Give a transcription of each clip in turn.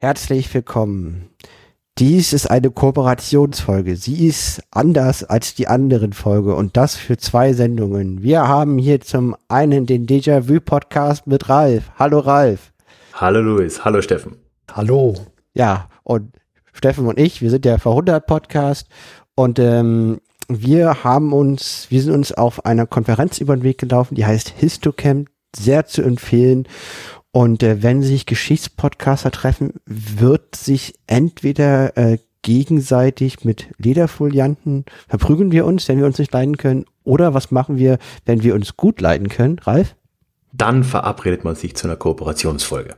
Herzlich willkommen. Dies ist eine Kooperationsfolge. Sie ist anders als die anderen Folge und das für zwei Sendungen. Wir haben hier zum einen den Déjà-vu-Podcast mit Ralf. Hallo Ralf. Hallo Luis. Hallo Steffen. Hallo. Ja, und Steffen und ich, wir sind der Verhundert-Podcast und ähm, wir haben uns, wir sind uns auf einer Konferenz über den Weg gelaufen, die heißt Histocamp, sehr zu empfehlen. Und äh, wenn sich Geschichtspodcaster treffen, wird sich entweder äh, gegenseitig mit Lederfolianten verprügeln wir uns, wenn wir uns nicht leiden können, oder was machen wir, wenn wir uns gut leiden können, Ralf? Dann verabredet man sich zu einer Kooperationsfolge.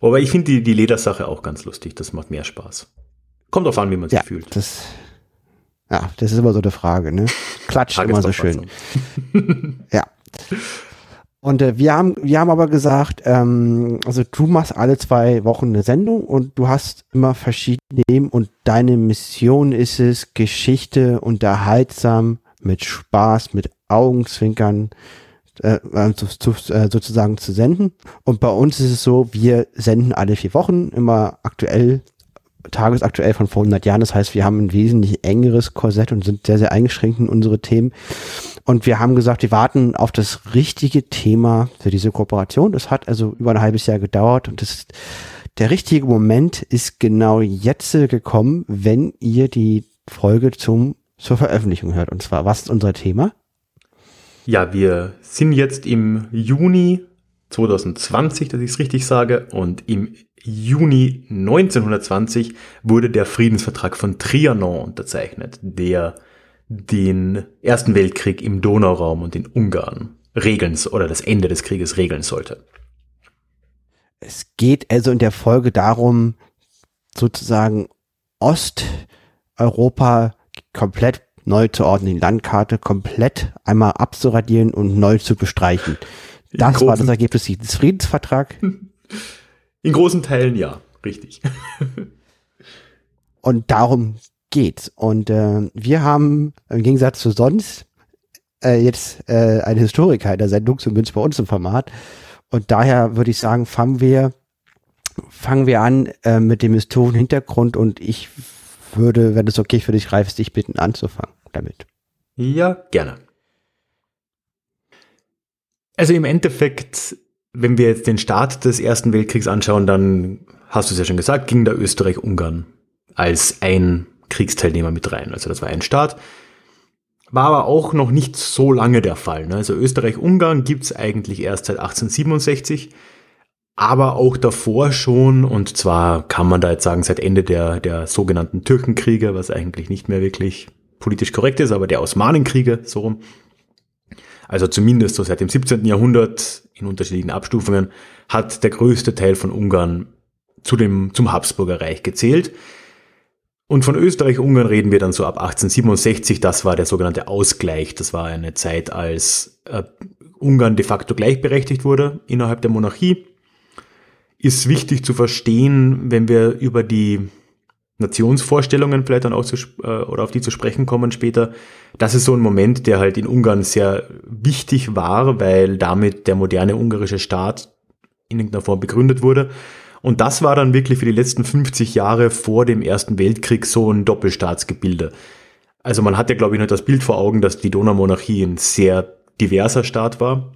Aber ich finde die, die Ledersache auch ganz lustig, das macht mehr Spaß. Kommt drauf an, wie man sich ja, fühlt. Das, ja, das ist immer so eine Frage, ne? Klatscht immer so schön. ja. Und äh, wir haben, wir haben aber gesagt, ähm, also du machst alle zwei Wochen eine Sendung und du hast immer verschiedene Themen und deine Mission ist es, Geschichte unterhaltsam, mit Spaß, mit Augenzwinkern äh, zu, zu, äh, sozusagen zu senden. Und bei uns ist es so, wir senden alle vier Wochen, immer aktuell tagesaktuell von vor 100 Jahren. Das heißt, wir haben ein wesentlich engeres Korsett und sind sehr, sehr eingeschränkt in unsere Themen. Und wir haben gesagt, wir warten auf das richtige Thema für diese Kooperation. Das hat also über ein halbes Jahr gedauert und das, der richtige Moment ist genau jetzt gekommen, wenn ihr die Folge zum, zur Veröffentlichung hört. Und zwar, was ist unser Thema? Ja, wir sind jetzt im Juni 2020, dass ich es richtig sage, und im Juni 1920 wurde der Friedensvertrag von Trianon unterzeichnet, der den Ersten Weltkrieg im Donauraum und in Ungarn regeln oder das Ende des Krieges regeln sollte. Es geht also in der Folge darum, sozusagen Osteuropa komplett neu zu ordnen, die Landkarte komplett einmal abzuradieren und neu zu bestreichen. Das war das Ergebnis des Friedensvertrags. In großen Teilen ja, richtig. und darum geht's. Und äh, wir haben im Gegensatz zu sonst äh, jetzt äh, einen Historiker in der Sendung, zumindest bei uns im Format. Und daher würde ich sagen, fangen wir, fangen wir an äh, mit dem historischen Hintergrund und ich würde, wenn es okay für dich Ralf, dich bitten anzufangen damit. Ja, gerne. Also im Endeffekt wenn wir jetzt den Start des Ersten Weltkriegs anschauen, dann hast du es ja schon gesagt, ging da Österreich-Ungarn als ein Kriegsteilnehmer mit rein. Also das war ein Staat. War aber auch noch nicht so lange der Fall. Ne? Also Österreich-Ungarn gibt's eigentlich erst seit 1867, aber auch davor schon. Und zwar kann man da jetzt sagen, seit Ende der, der sogenannten Türkenkriege, was eigentlich nicht mehr wirklich politisch korrekt ist, aber der Osmanenkriege, so rum also zumindest so seit dem 17. Jahrhundert in unterschiedlichen Abstufungen, hat der größte Teil von Ungarn zu dem, zum Habsburger Reich gezählt. Und von Österreich-Ungarn reden wir dann so ab 1867. Das war der sogenannte Ausgleich. Das war eine Zeit, als äh, Ungarn de facto gleichberechtigt wurde innerhalb der Monarchie. Ist wichtig zu verstehen, wenn wir über die Nationsvorstellungen vielleicht dann auch zu, äh, oder auf die zu sprechen kommen später. Das ist so ein Moment, der halt in Ungarn sehr wichtig war, weil damit der moderne ungarische Staat in irgendeiner Form begründet wurde. Und das war dann wirklich für die letzten 50 Jahre vor dem Ersten Weltkrieg so ein Doppelstaatsgebilde. Also man hat ja, glaube ich, noch das Bild vor Augen, dass die Donaumonarchie ein sehr diverser Staat war.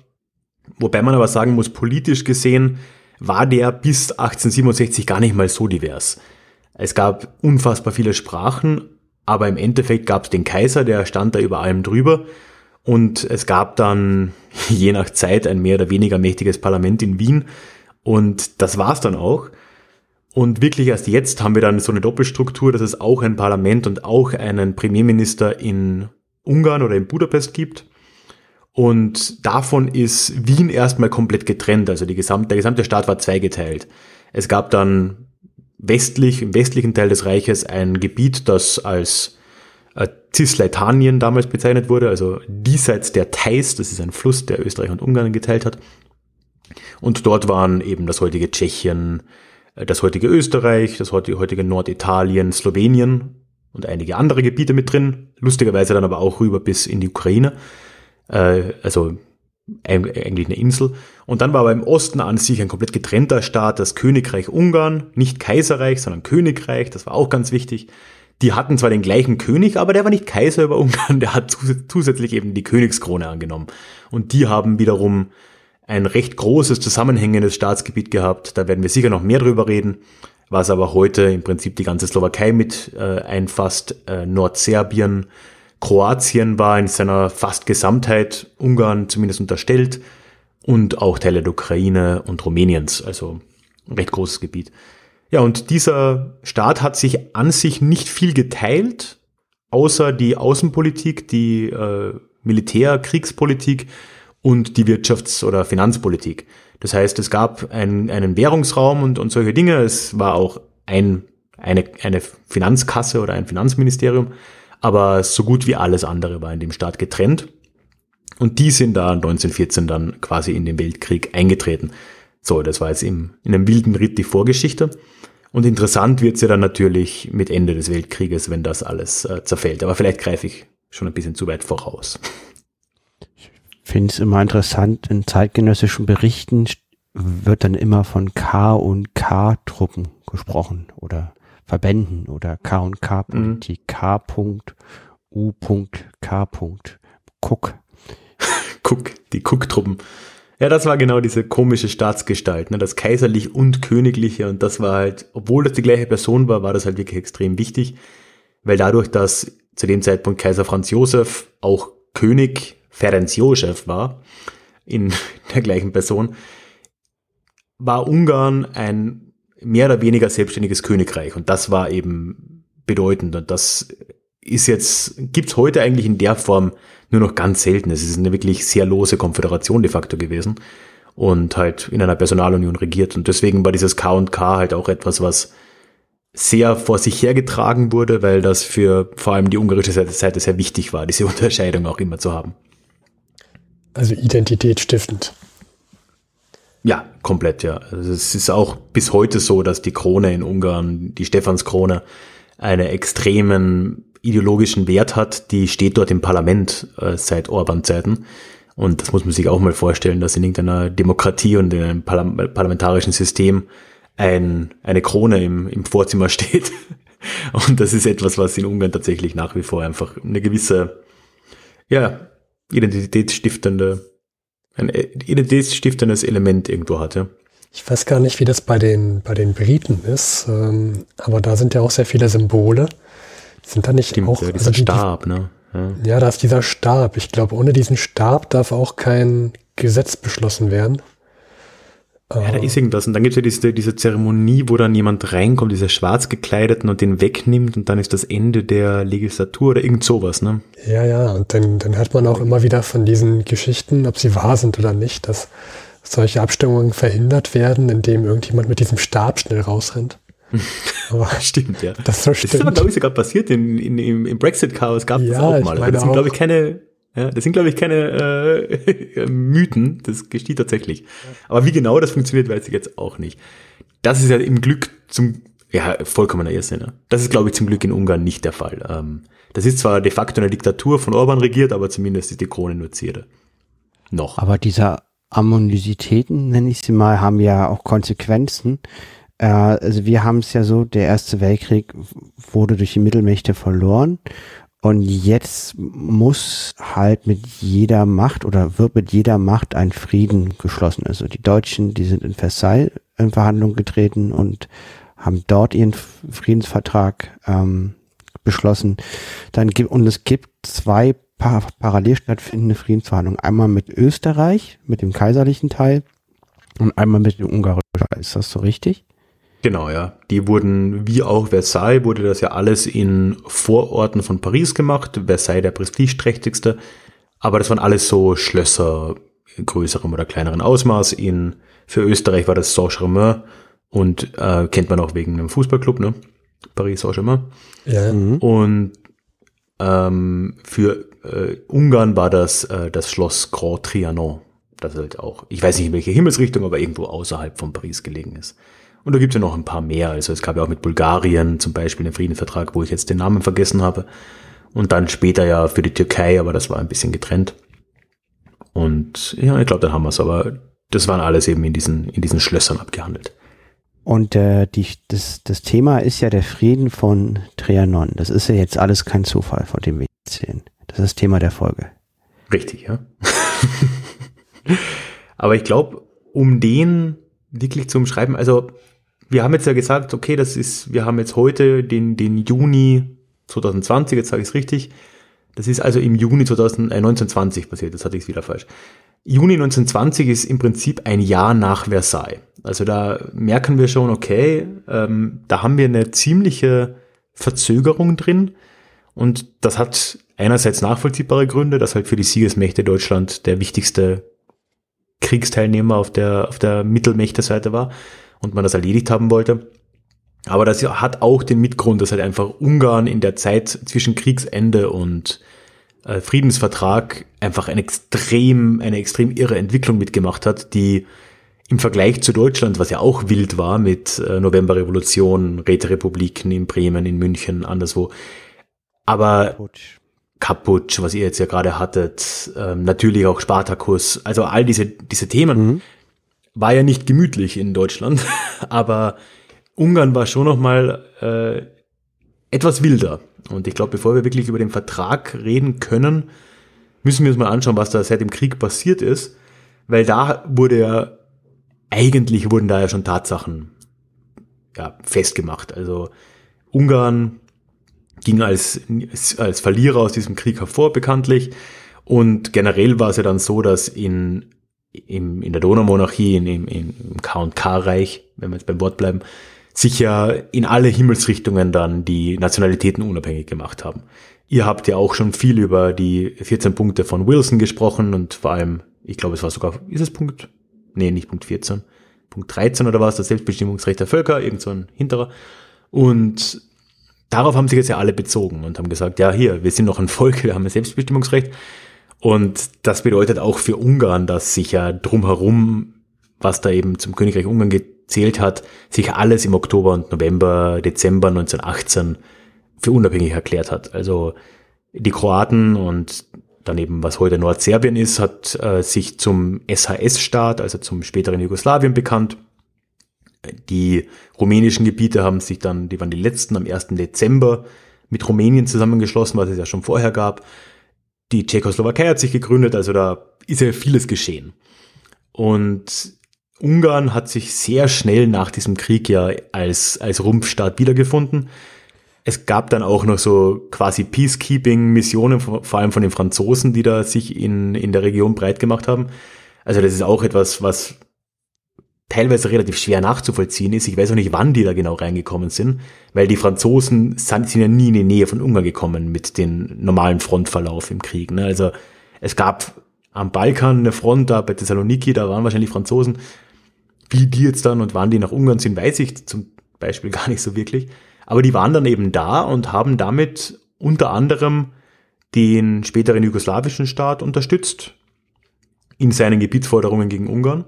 Wobei man aber sagen muss, politisch gesehen war der bis 1867 gar nicht mal so divers. Es gab unfassbar viele Sprachen, aber im Endeffekt gab es den Kaiser, der stand da über allem drüber. Und es gab dann je nach Zeit ein mehr oder weniger mächtiges Parlament in Wien. Und das war's dann auch. Und wirklich erst jetzt haben wir dann so eine Doppelstruktur, dass es auch ein Parlament und auch einen Premierminister in Ungarn oder in Budapest gibt. Und davon ist Wien erstmal komplett getrennt. Also die gesamte, der gesamte Staat war zweigeteilt. Es gab dann westlich, im westlichen Teil des Reiches ein Gebiet, das als äh, Cisleitanien damals bezeichnet wurde, also diesseits der Theiß, das ist ein Fluss, der Österreich und Ungarn geteilt hat. Und dort waren eben das heutige Tschechien, äh, das heutige Österreich, das heutige Norditalien, Slowenien und einige andere Gebiete mit drin. Lustigerweise dann aber auch rüber bis in die Ukraine. Äh, also eigentlich eine Insel. Und dann war aber im Osten an sich ein komplett getrennter Staat, das Königreich Ungarn, nicht Kaiserreich, sondern Königreich, das war auch ganz wichtig. Die hatten zwar den gleichen König, aber der war nicht Kaiser über Ungarn, der hat zusätzlich eben die Königskrone angenommen. Und die haben wiederum ein recht großes zusammenhängendes Staatsgebiet gehabt. Da werden wir sicher noch mehr drüber reden, was aber heute im Prinzip die ganze Slowakei mit äh, einfasst, äh, Nordserbien, Kroatien war in seiner fast Gesamtheit Ungarn zumindest unterstellt und auch Teile der Ukraine und Rumäniens, also ein recht großes Gebiet. Ja, und dieser Staat hat sich an sich nicht viel geteilt, außer die Außenpolitik, die äh, Militär-, Kriegspolitik und die Wirtschafts- oder Finanzpolitik. Das heißt, es gab ein, einen Währungsraum und, und solche Dinge. Es war auch ein, eine, eine Finanzkasse oder ein Finanzministerium aber so gut wie alles andere war in dem Staat getrennt. Und die sind da 1914 dann quasi in den Weltkrieg eingetreten. So, das war jetzt im, in einem wilden Ritt die Vorgeschichte. Und interessant wird's ja dann natürlich mit Ende des Weltkrieges, wenn das alles äh, zerfällt. Aber vielleicht greife ich schon ein bisschen zu weit voraus. Ich finde es immer interessant, in zeitgenössischen Berichten wird dann immer von K und K-Truppen gesprochen oder Verbänden oder K&K-Politik, mhm. K.U.K. Cook. Cook, die Cook-Truppen. Ja, das war genau diese komische Staatsgestalt, ne? das kaiserlich und königliche und das war halt, obwohl das die gleiche Person war, war das halt wirklich extrem wichtig, weil dadurch, dass zu dem Zeitpunkt Kaiser Franz Josef auch König Ferenc Josef war, in der gleichen Person, war Ungarn ein mehr oder weniger selbstständiges Königreich. Und das war eben bedeutend. Und das ist jetzt, gibt's heute eigentlich in der Form nur noch ganz selten. Es ist eine wirklich sehr lose Konföderation de facto gewesen und halt in einer Personalunion regiert. Und deswegen war dieses K und K halt auch etwas, was sehr vor sich hergetragen wurde, weil das für vor allem die ungarische Seite sehr wichtig war, diese Unterscheidung auch immer zu haben. Also identitätsstiftend. Ja, komplett, ja. Also es ist auch bis heute so, dass die Krone in Ungarn, die Stephanskrone, einen extremen ideologischen Wert hat. Die steht dort im Parlament äh, seit Orban-Zeiten. Und das muss man sich auch mal vorstellen, dass in irgendeiner Demokratie und in einem Parla parlamentarischen System ein, eine Krone im, im Vorzimmer steht. Und das ist etwas, was in Ungarn tatsächlich nach wie vor einfach eine gewisse, ja, identitätsstiftende ein identitätsstiftendes Element irgendwo hatte. Ich weiß gar nicht, wie das bei den, bei den Briten ist, ähm, aber da sind ja auch sehr viele Symbole. Sind da nicht Stimmt, auch. Ja, dieser also die, Stab, ne? Ja. ja, da ist dieser Stab. Ich glaube, ohne diesen Stab darf auch kein Gesetz beschlossen werden. Ja, da ist irgendwas. Und dann gibt es ja diese, diese Zeremonie, wo dann jemand reinkommt, dieser schwarz gekleideten und den wegnimmt und dann ist das Ende der Legislatur oder irgend sowas, ne? Ja, ja. Und dann, dann hört man auch immer wieder von diesen Geschichten, ob sie wahr sind oder nicht, dass solche Abstimmungen verhindert werden, indem irgendjemand mit diesem Stab schnell rausrennt. Aber stimmt, ja. Das, so stimmt. das ist aber, glaube ich, sogar passiert in, in, im, Brexit-Chaos gab es ja, auch mal. das sind, glaube ich, keine ja, das sind, glaube ich, keine äh, Mythen. Das geschieht tatsächlich. Aber wie genau das funktioniert, weiß ich jetzt auch nicht. Das ist ja im Glück zum, ja, vollkommener Irrsinn. Ne? Das ist, glaube ich, zum Glück in Ungarn nicht der Fall. Ähm, das ist zwar de facto eine Diktatur von Orban regiert, aber zumindest ist die Krone nur Zierde. Noch. Aber diese Ammonisitäten, nenne ich sie mal, haben ja auch Konsequenzen. Äh, also wir haben es ja so, der Erste Weltkrieg wurde durch die Mittelmächte verloren und jetzt muss halt mit jeder Macht oder wird mit jeder Macht ein Frieden geschlossen. Also die Deutschen, die sind in Versailles in Verhandlungen getreten und haben dort ihren Friedensvertrag ähm, beschlossen. Dann gibt und es gibt zwei par parallel stattfindende Friedensverhandlungen. Einmal mit Österreich, mit dem kaiserlichen Teil und einmal mit dem ungarischen Teil. Ist das so richtig? Genau, ja. Die wurden, wie auch Versailles, wurde das ja alles in Vororten von Paris gemacht. Versailles der prestigeträchtigste. Aber das waren alles so Schlösser größerem oder kleineren Ausmaß. In, für Österreich war das Saint-Germain und äh, kennt man auch wegen einem Fußballclub, ne? Paris Saint-Germain. Ja. Mhm. Und ähm, für äh, Ungarn war das äh, das Schloss Grand Trianon. Das halt auch, ich weiß nicht in welche Himmelsrichtung, aber irgendwo außerhalb von Paris gelegen ist. Und da gibt es ja noch ein paar mehr. Also es gab ja auch mit Bulgarien zum Beispiel den Friedensvertrag, wo ich jetzt den Namen vergessen habe. Und dann später ja für die Türkei, aber das war ein bisschen getrennt. Und ja, ich glaube, dann haben wir es, aber das waren alles eben in diesen, in diesen Schlössern abgehandelt. Und äh, die, das, das Thema ist ja der Frieden von Trianon. Das ist ja jetzt alles kein Zufall, von dem wir erzählen. Das ist das Thema der Folge. Richtig, ja. Aber ich glaube, um den wirklich zu umschreiben, also wir haben jetzt ja gesagt, okay, das ist, wir haben jetzt heute den, den Juni 2020, jetzt sage ich es richtig. Das ist also im Juni 2000, äh, 1920 passiert, das hatte ich wieder falsch. Juni 1920 ist im Prinzip ein Jahr nach Versailles. Also da merken wir schon, okay, ähm, da haben wir eine ziemliche Verzögerung drin. Und das hat einerseits nachvollziehbare Gründe, dass halt für die Siegesmächte Deutschland der wichtigste Kriegsteilnehmer auf der, auf der Mittelmächte-Seite war und man das erledigt haben wollte. Aber das hat auch den Mitgrund, dass halt einfach Ungarn in der Zeit zwischen Kriegsende und äh, Friedensvertrag einfach eine extrem, eine extrem irre Entwicklung mitgemacht hat, die im Vergleich zu Deutschland, was ja auch wild war mit äh, Novemberrevolution, Räterepubliken in Bremen, in München, anderswo. Aber Kaputsch, was ihr jetzt ja gerade hattet, ähm, natürlich auch Spartacus, also all diese, diese Themen, mhm. War ja nicht gemütlich in Deutschland, aber Ungarn war schon nochmal äh, etwas wilder. Und ich glaube, bevor wir wirklich über den Vertrag reden können, müssen wir uns mal anschauen, was da seit dem Krieg passiert ist, weil da wurde ja, eigentlich wurden da ja schon Tatsachen ja, festgemacht. Also Ungarn ging als, als Verlierer aus diesem Krieg hervor, bekanntlich. Und generell war es ja dann so, dass in, im, in der Donaumonarchie, in, im, im K&K-Reich, wenn wir jetzt beim Wort bleiben, sich ja in alle Himmelsrichtungen dann die Nationalitäten unabhängig gemacht haben. Ihr habt ja auch schon viel über die 14 Punkte von Wilson gesprochen und vor allem, ich glaube, es war sogar, ist es Punkt? Nee, nicht Punkt 14. Punkt 13 oder was, das Selbstbestimmungsrecht der Völker, irgend so ein hinterer. Und darauf haben sich jetzt ja alle bezogen und haben gesagt, ja, hier, wir sind noch ein Volk, wir haben ein Selbstbestimmungsrecht. Und das bedeutet auch für Ungarn, dass sich ja drumherum, was da eben zum Königreich Ungarn gezählt hat, sich alles im Oktober und November, Dezember 1918 für unabhängig erklärt hat. Also die Kroaten und daneben, was heute Nordserbien ist, hat äh, sich zum SHS-Staat, also zum späteren Jugoslawien bekannt die rumänischen Gebiete haben sich dann, die waren die letzten am 1. Dezember mit Rumänien zusammengeschlossen, was es ja schon vorher gab. Die Tschechoslowakei hat sich gegründet, also da ist ja vieles geschehen. Und Ungarn hat sich sehr schnell nach diesem Krieg ja als, als Rumpfstaat wiedergefunden. Es gab dann auch noch so quasi Peacekeeping-Missionen, vor allem von den Franzosen, die da sich in, in der Region breit gemacht haben. Also das ist auch etwas, was teilweise relativ schwer nachzuvollziehen ist. Ich weiß auch nicht, wann die da genau reingekommen sind, weil die Franzosen sind, sind ja nie in die Nähe von Ungarn gekommen mit dem normalen Frontverlauf im Krieg. Ne? Also es gab am Balkan eine Front, da bei Thessaloniki, da waren wahrscheinlich Franzosen. Wie die jetzt dann und wann die nach Ungarn sind, weiß ich zum Beispiel gar nicht so wirklich. Aber die waren dann eben da und haben damit unter anderem den späteren jugoslawischen Staat unterstützt in seinen Gebietsforderungen gegen Ungarn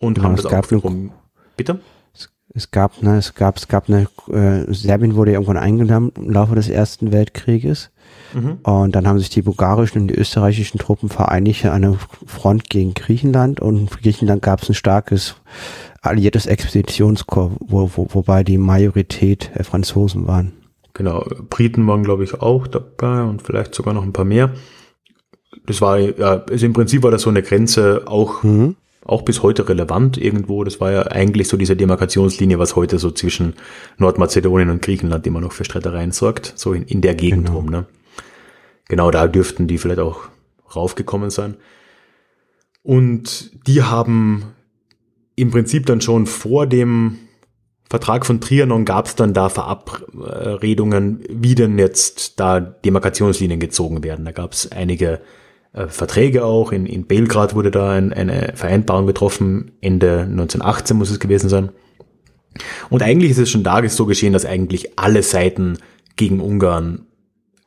und genau, haben das auch wiederum. Bitte? Es, es gab, ne, es gab, es gab eine, äh, Serbien wurde irgendwann eingenommen im Laufe des Ersten Weltkrieges. Mhm. Und dann haben sich die bulgarischen und die österreichischen Truppen vereinigt an einer Front gegen Griechenland und für Griechenland gab es ein starkes alliiertes Expeditionskorps, wo, wo, wobei die Majorität der Franzosen waren. Genau, Briten waren glaube ich auch dabei und vielleicht sogar noch ein paar mehr. Das war ja, also im Prinzip war das so eine Grenze auch mhm auch bis heute relevant irgendwo. Das war ja eigentlich so diese Demarkationslinie, was heute so zwischen Nordmazedonien und Griechenland immer noch für Streitereien sorgt, so in, in der Gegend genau. rum. Ne? Genau da dürften die vielleicht auch raufgekommen sein. Und die haben im Prinzip dann schon vor dem Vertrag von Trianon gab es dann da Verabredungen, wie denn jetzt da Demarkationslinien gezogen werden. Da gab es einige äh, Verträge auch. In, in Belgrad wurde da ein, eine Vereinbarung getroffen. Ende 1918 muss es gewesen sein. Und eigentlich ist es schon da so geschehen, dass eigentlich alle Seiten gegen Ungarn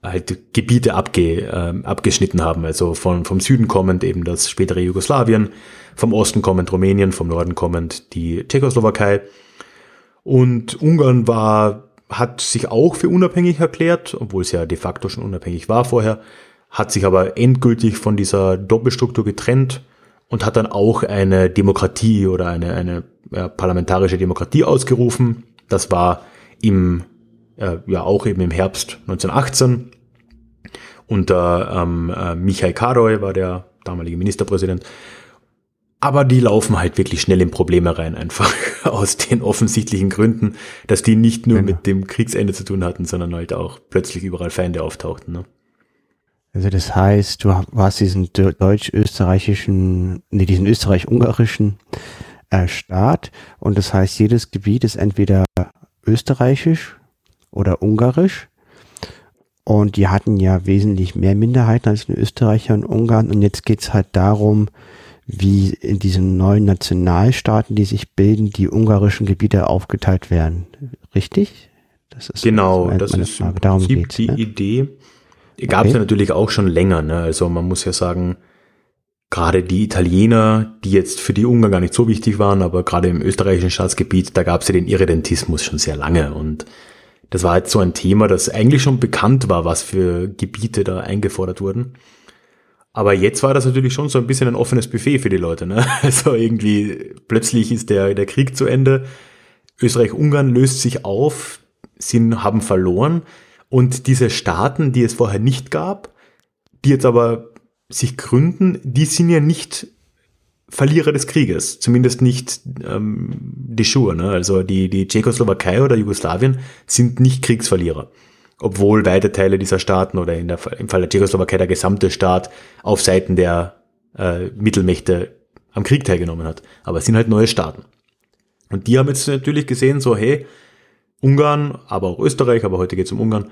halt Gebiete abge, äh, abgeschnitten haben. Also von, vom Süden kommend eben das spätere Jugoslawien, vom Osten kommend Rumänien, vom Norden kommend die Tschechoslowakei. Und Ungarn war, hat sich auch für unabhängig erklärt, obwohl es ja de facto schon unabhängig war vorher, hat sich aber endgültig von dieser Doppelstruktur getrennt und hat dann auch eine Demokratie oder eine, eine ja, parlamentarische Demokratie ausgerufen. Das war im, äh, ja auch eben im Herbst 1918 unter ähm, äh, Michael Karoy war der damalige Ministerpräsident. Aber die laufen halt wirklich schnell in Probleme rein, einfach aus den offensichtlichen Gründen, dass die nicht nur genau. mit dem Kriegsende zu tun hatten, sondern halt auch plötzlich überall Feinde auftauchten. Ne? Also das heißt, du warst diesen deutsch-österreichischen, nee, diesen österreich-ungarischen äh, Staat und das heißt, jedes Gebiet ist entweder österreichisch oder ungarisch und die hatten ja wesentlich mehr Minderheiten als in Österreich und Ungarn und jetzt geht's halt darum, wie in diesen neuen Nationalstaaten, die sich bilden, die ungarischen Gebiete aufgeteilt werden. Richtig? Das ist genau, das ist Frage. Darum geht's, die ne? Idee. Gab es okay. ja natürlich auch schon länger. Ne? Also man muss ja sagen, gerade die Italiener, die jetzt für die Ungarn gar nicht so wichtig waren, aber gerade im österreichischen Staatsgebiet, da gab es ja den Irredentismus schon sehr lange. Und das war jetzt so ein Thema, das eigentlich schon bekannt war, was für Gebiete da eingefordert wurden. Aber jetzt war das natürlich schon so ein bisschen ein offenes Buffet für die Leute. Ne? Also irgendwie plötzlich ist der, der Krieg zu Ende. Österreich-Ungarn löst sich auf, sie haben verloren. Und diese Staaten, die es vorher nicht gab, die jetzt aber sich gründen, die sind ja nicht Verlierer des Krieges, zumindest nicht ähm, de jure. Ne? Also die, die Tschechoslowakei oder Jugoslawien sind nicht Kriegsverlierer. Obwohl weite Teile dieser Staaten oder in der, im Fall der Tschechoslowakei der gesamte Staat auf Seiten der äh, Mittelmächte am Krieg teilgenommen hat. Aber es sind halt neue Staaten. Und die haben jetzt natürlich gesehen, so hey, Ungarn, aber auch Österreich, aber heute geht es um Ungarn,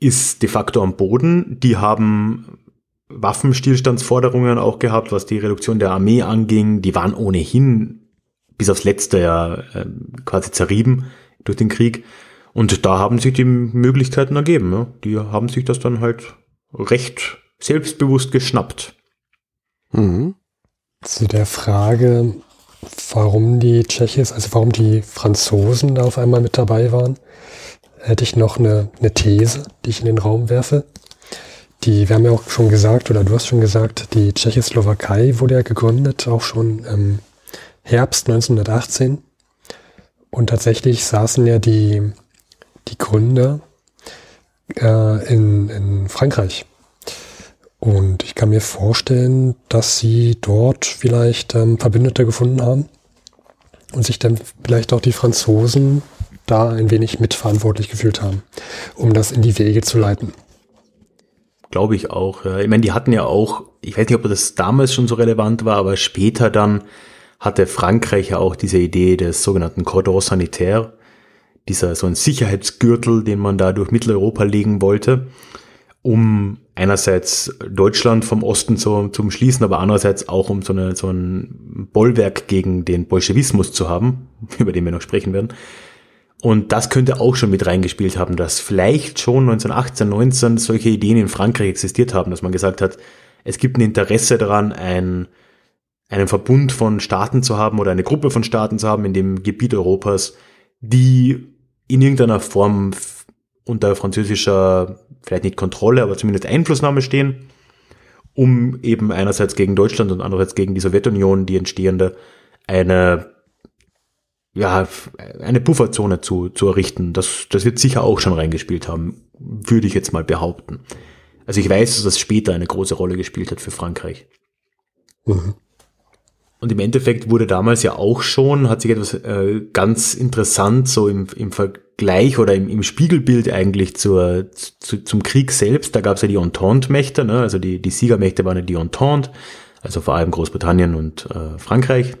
ist de facto am Boden. Die haben Waffenstillstandsforderungen auch gehabt, was die Reduktion der Armee anging. Die waren ohnehin bis aufs letzte ja äh, quasi zerrieben durch den Krieg. Und da haben sich die Möglichkeiten ergeben. Die haben sich das dann halt recht selbstbewusst geschnappt. Mhm. Zu der Frage, warum die Tschechis, also warum die Franzosen da auf einmal mit dabei waren, hätte ich noch eine, eine These, die ich in den Raum werfe. Die, wir haben ja auch schon gesagt, oder du hast schon gesagt, die Tschechoslowakei wurde ja gegründet, auch schon im Herbst 1918. Und tatsächlich saßen ja die, die Gründer äh, in, in Frankreich. Und ich kann mir vorstellen, dass sie dort vielleicht ähm, Verbündete gefunden haben und sich dann vielleicht auch die Franzosen da ein wenig mitverantwortlich gefühlt haben, um das in die Wege zu leiten. Glaube ich auch. Ich meine, die hatten ja auch, ich weiß nicht, ob das damals schon so relevant war, aber später dann hatte Frankreich ja auch diese Idee des sogenannten Cordon Sanitaire, dieser so ein Sicherheitsgürtel, den man da durch Mitteleuropa legen wollte, um einerseits Deutschland vom Osten zu, zu umschließen, aber andererseits auch um so, eine, so ein Bollwerk gegen den Bolschewismus zu haben, über den wir noch sprechen werden. Und das könnte auch schon mit reingespielt haben, dass vielleicht schon 1918, 19 solche Ideen in Frankreich existiert haben, dass man gesagt hat, es gibt ein Interesse daran, ein, einen Verbund von Staaten zu haben oder eine Gruppe von Staaten zu haben in dem Gebiet Europas, die in irgendeiner Form unter französischer, vielleicht nicht Kontrolle, aber zumindest Einflussnahme stehen, um eben einerseits gegen Deutschland und andererseits gegen die Sowjetunion, die entstehende, eine ja, eine Pufferzone zu, zu errichten. Das, das wird sicher auch schon reingespielt haben, würde ich jetzt mal behaupten. Also ich weiß, dass das später eine große Rolle gespielt hat für Frankreich. Mhm. Und im Endeffekt wurde damals ja auch schon, hat sich etwas äh, ganz interessant so im, im Vergleich oder im, im Spiegelbild eigentlich zur, zu, zum Krieg selbst. Da gab es ja die Entente-Mächte, ne? also die, die Siegermächte waren ja die Entente, also vor allem Großbritannien und äh, Frankreich.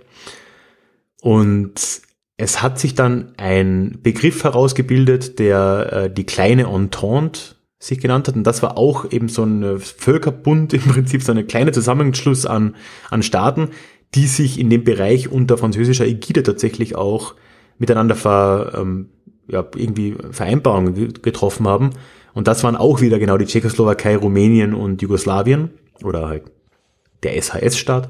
Und es hat sich dann ein Begriff herausgebildet, der äh, die kleine Entente sich genannt hat. Und das war auch eben so ein Völkerbund, im Prinzip so ein kleiner Zusammenschluss an, an Staaten, die sich in dem Bereich unter französischer Ägide tatsächlich auch miteinander ver, ähm, ja, irgendwie Vereinbarungen getroffen haben. Und das waren auch wieder genau die Tschechoslowakei, Rumänien und Jugoslawien oder halt der SHS-Staat.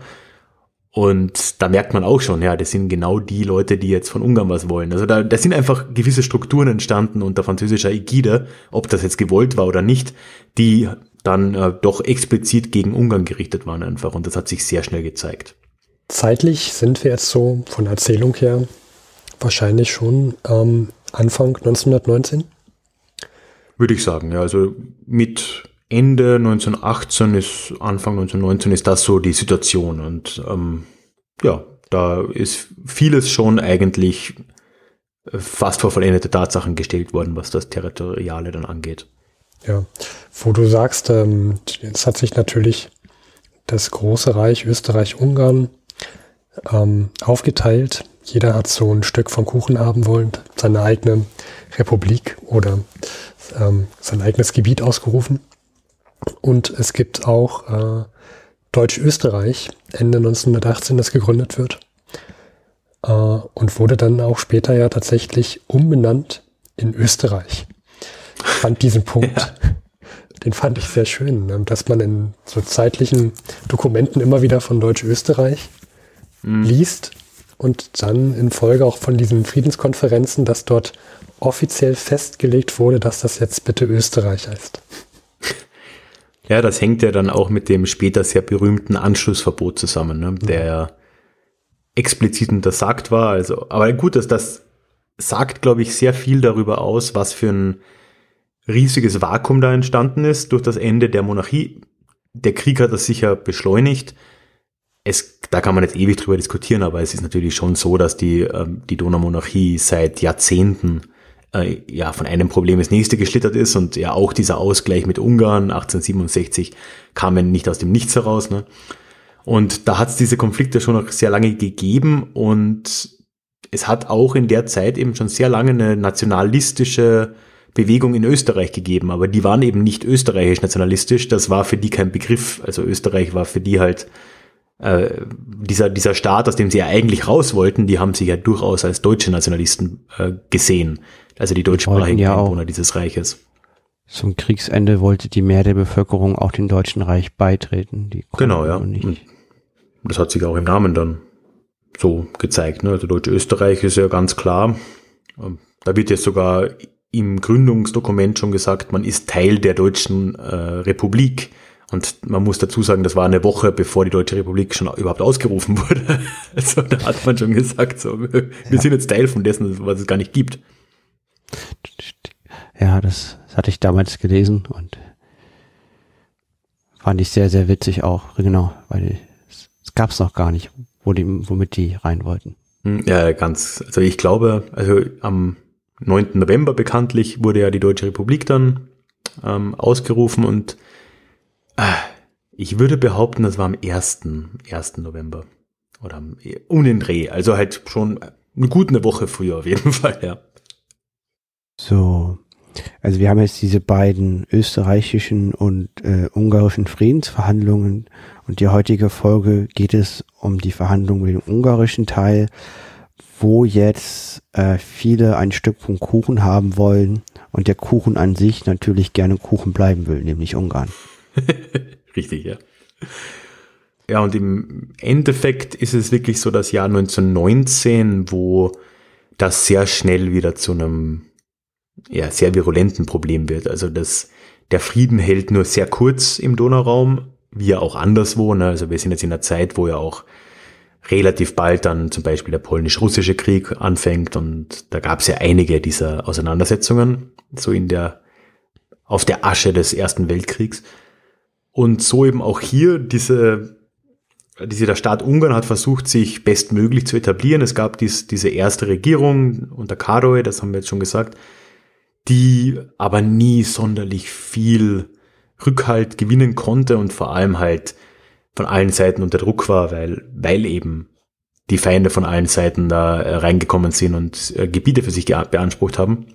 Und da merkt man auch schon, ja, das sind genau die Leute, die jetzt von Ungarn was wollen. Also da, da sind einfach gewisse Strukturen entstanden unter französischer Ägide, ob das jetzt gewollt war oder nicht, die dann äh, doch explizit gegen Ungarn gerichtet waren einfach und das hat sich sehr schnell gezeigt. Zeitlich sind wir jetzt so von Erzählung her wahrscheinlich schon ähm, Anfang 1919? Würde ich sagen, ja. Also mit Ende 1918 ist, Anfang 1919 ist das so die Situation und ähm, ja, da ist vieles schon eigentlich fast vor vollendete Tatsachen gestellt worden, was das Territoriale dann angeht. Ja, wo du sagst, ähm, jetzt hat sich natürlich das große Reich Österreich-Ungarn ähm, aufgeteilt. Jeder hat so ein Stück vom Kuchen haben wollen, seine eigene Republik oder ähm, sein eigenes Gebiet ausgerufen. Und es gibt auch äh, Deutsch-Österreich, Ende 1918, das gegründet wird. Äh, und wurde dann auch später ja tatsächlich umbenannt in Österreich. Ich fand diesen Punkt, ja. den fand ich sehr schön, ne? dass man in so zeitlichen Dokumenten immer wieder von Deutsch-Österreich mhm. liest und dann in Folge auch von diesen Friedenskonferenzen, dass dort offiziell festgelegt wurde, dass das jetzt bitte Österreich heißt. Ja, das hängt ja dann auch mit dem später sehr berühmten Anschlussverbot zusammen, ne? der mhm. explizit untersagt war. Also, aber gut, dass das sagt, glaube ich, sehr viel darüber aus, was für ein riesiges Vakuum da entstanden ist durch das Ende der Monarchie. Der Krieg hat das sicher beschleunigt. Es, da kann man jetzt ewig drüber diskutieren, aber es ist natürlich schon so, dass die, ähm, die Donaumonarchie seit Jahrzehnten äh, ja von einem Problem ins nächste geschlittert ist und ja auch dieser Ausgleich mit Ungarn 1867 kam nicht aus dem Nichts heraus. Ne? Und da hat es diese Konflikte schon noch sehr lange gegeben und es hat auch in der Zeit eben schon sehr lange eine nationalistische Bewegung in Österreich gegeben, aber die waren eben nicht österreichisch nationalistisch, das war für die kein Begriff. Also Österreich war für die halt äh, dieser, dieser Staat, aus dem sie ja eigentlich raus wollten, die haben sich ja durchaus als deutsche Nationalisten äh, gesehen. Also die deutschsprachigen ja Einwohner dieses Reiches. Zum Kriegsende wollte die Mehrheit der Bevölkerung auch dem Deutschen Reich beitreten. genau, ja. Und das hat sich auch im Namen dann so gezeigt. Ne? Also Deutsch-Österreich ist ja ganz klar. Ähm, da wird jetzt sogar im Gründungsdokument schon gesagt, man ist Teil der Deutschen äh, Republik. Und man muss dazu sagen, das war eine Woche, bevor die Deutsche Republik schon überhaupt ausgerufen wurde. Also da hat man schon gesagt, so, wir ja. sind jetzt Teil von dessen, was es gar nicht gibt. Ja, das, das hatte ich damals gelesen und fand ich sehr, sehr witzig auch. Genau, weil es, gab es noch gar nicht, wo die, womit die rein wollten. Hm, ja, ganz. Also ich glaube, also am 9. November bekanntlich wurde ja die Deutsche Republik dann ähm, ausgerufen und äh, ich würde behaupten, das war am 1. 1. November. Oder um den Dreh. Also halt schon eine gute Woche früher auf jeden Fall, ja. So. Also wir haben jetzt diese beiden österreichischen und äh, ungarischen Friedensverhandlungen und die heutige Folge geht es um die Verhandlungen mit dem ungarischen Teil, wo jetzt äh, viele ein Stück vom Kuchen haben wollen und der Kuchen an sich natürlich gerne Kuchen bleiben will, nämlich Ungarn. Richtig, ja. Ja, und im Endeffekt ist es wirklich so das Jahr 1919, wo das sehr schnell wieder zu einem ja, sehr virulenten Problem wird. Also das, der Frieden hält nur sehr kurz im Donauraum, wie ja auch anderswo. Ne? Also wir sind jetzt in einer Zeit, wo ja auch relativ bald dann zum Beispiel der polnisch-russische Krieg anfängt und da gab es ja einige dieser Auseinandersetzungen, so in der, auf der Asche des Ersten Weltkriegs. Und so eben auch hier diese, diese, der Staat Ungarn hat versucht, sich bestmöglich zu etablieren. Es gab dies, diese erste Regierung unter Karoy, das haben wir jetzt schon gesagt, die aber nie sonderlich viel Rückhalt gewinnen konnte und vor allem halt von allen Seiten unter Druck war, weil, weil eben die Feinde von allen Seiten da äh, reingekommen sind und äh, Gebiete für sich beansprucht haben.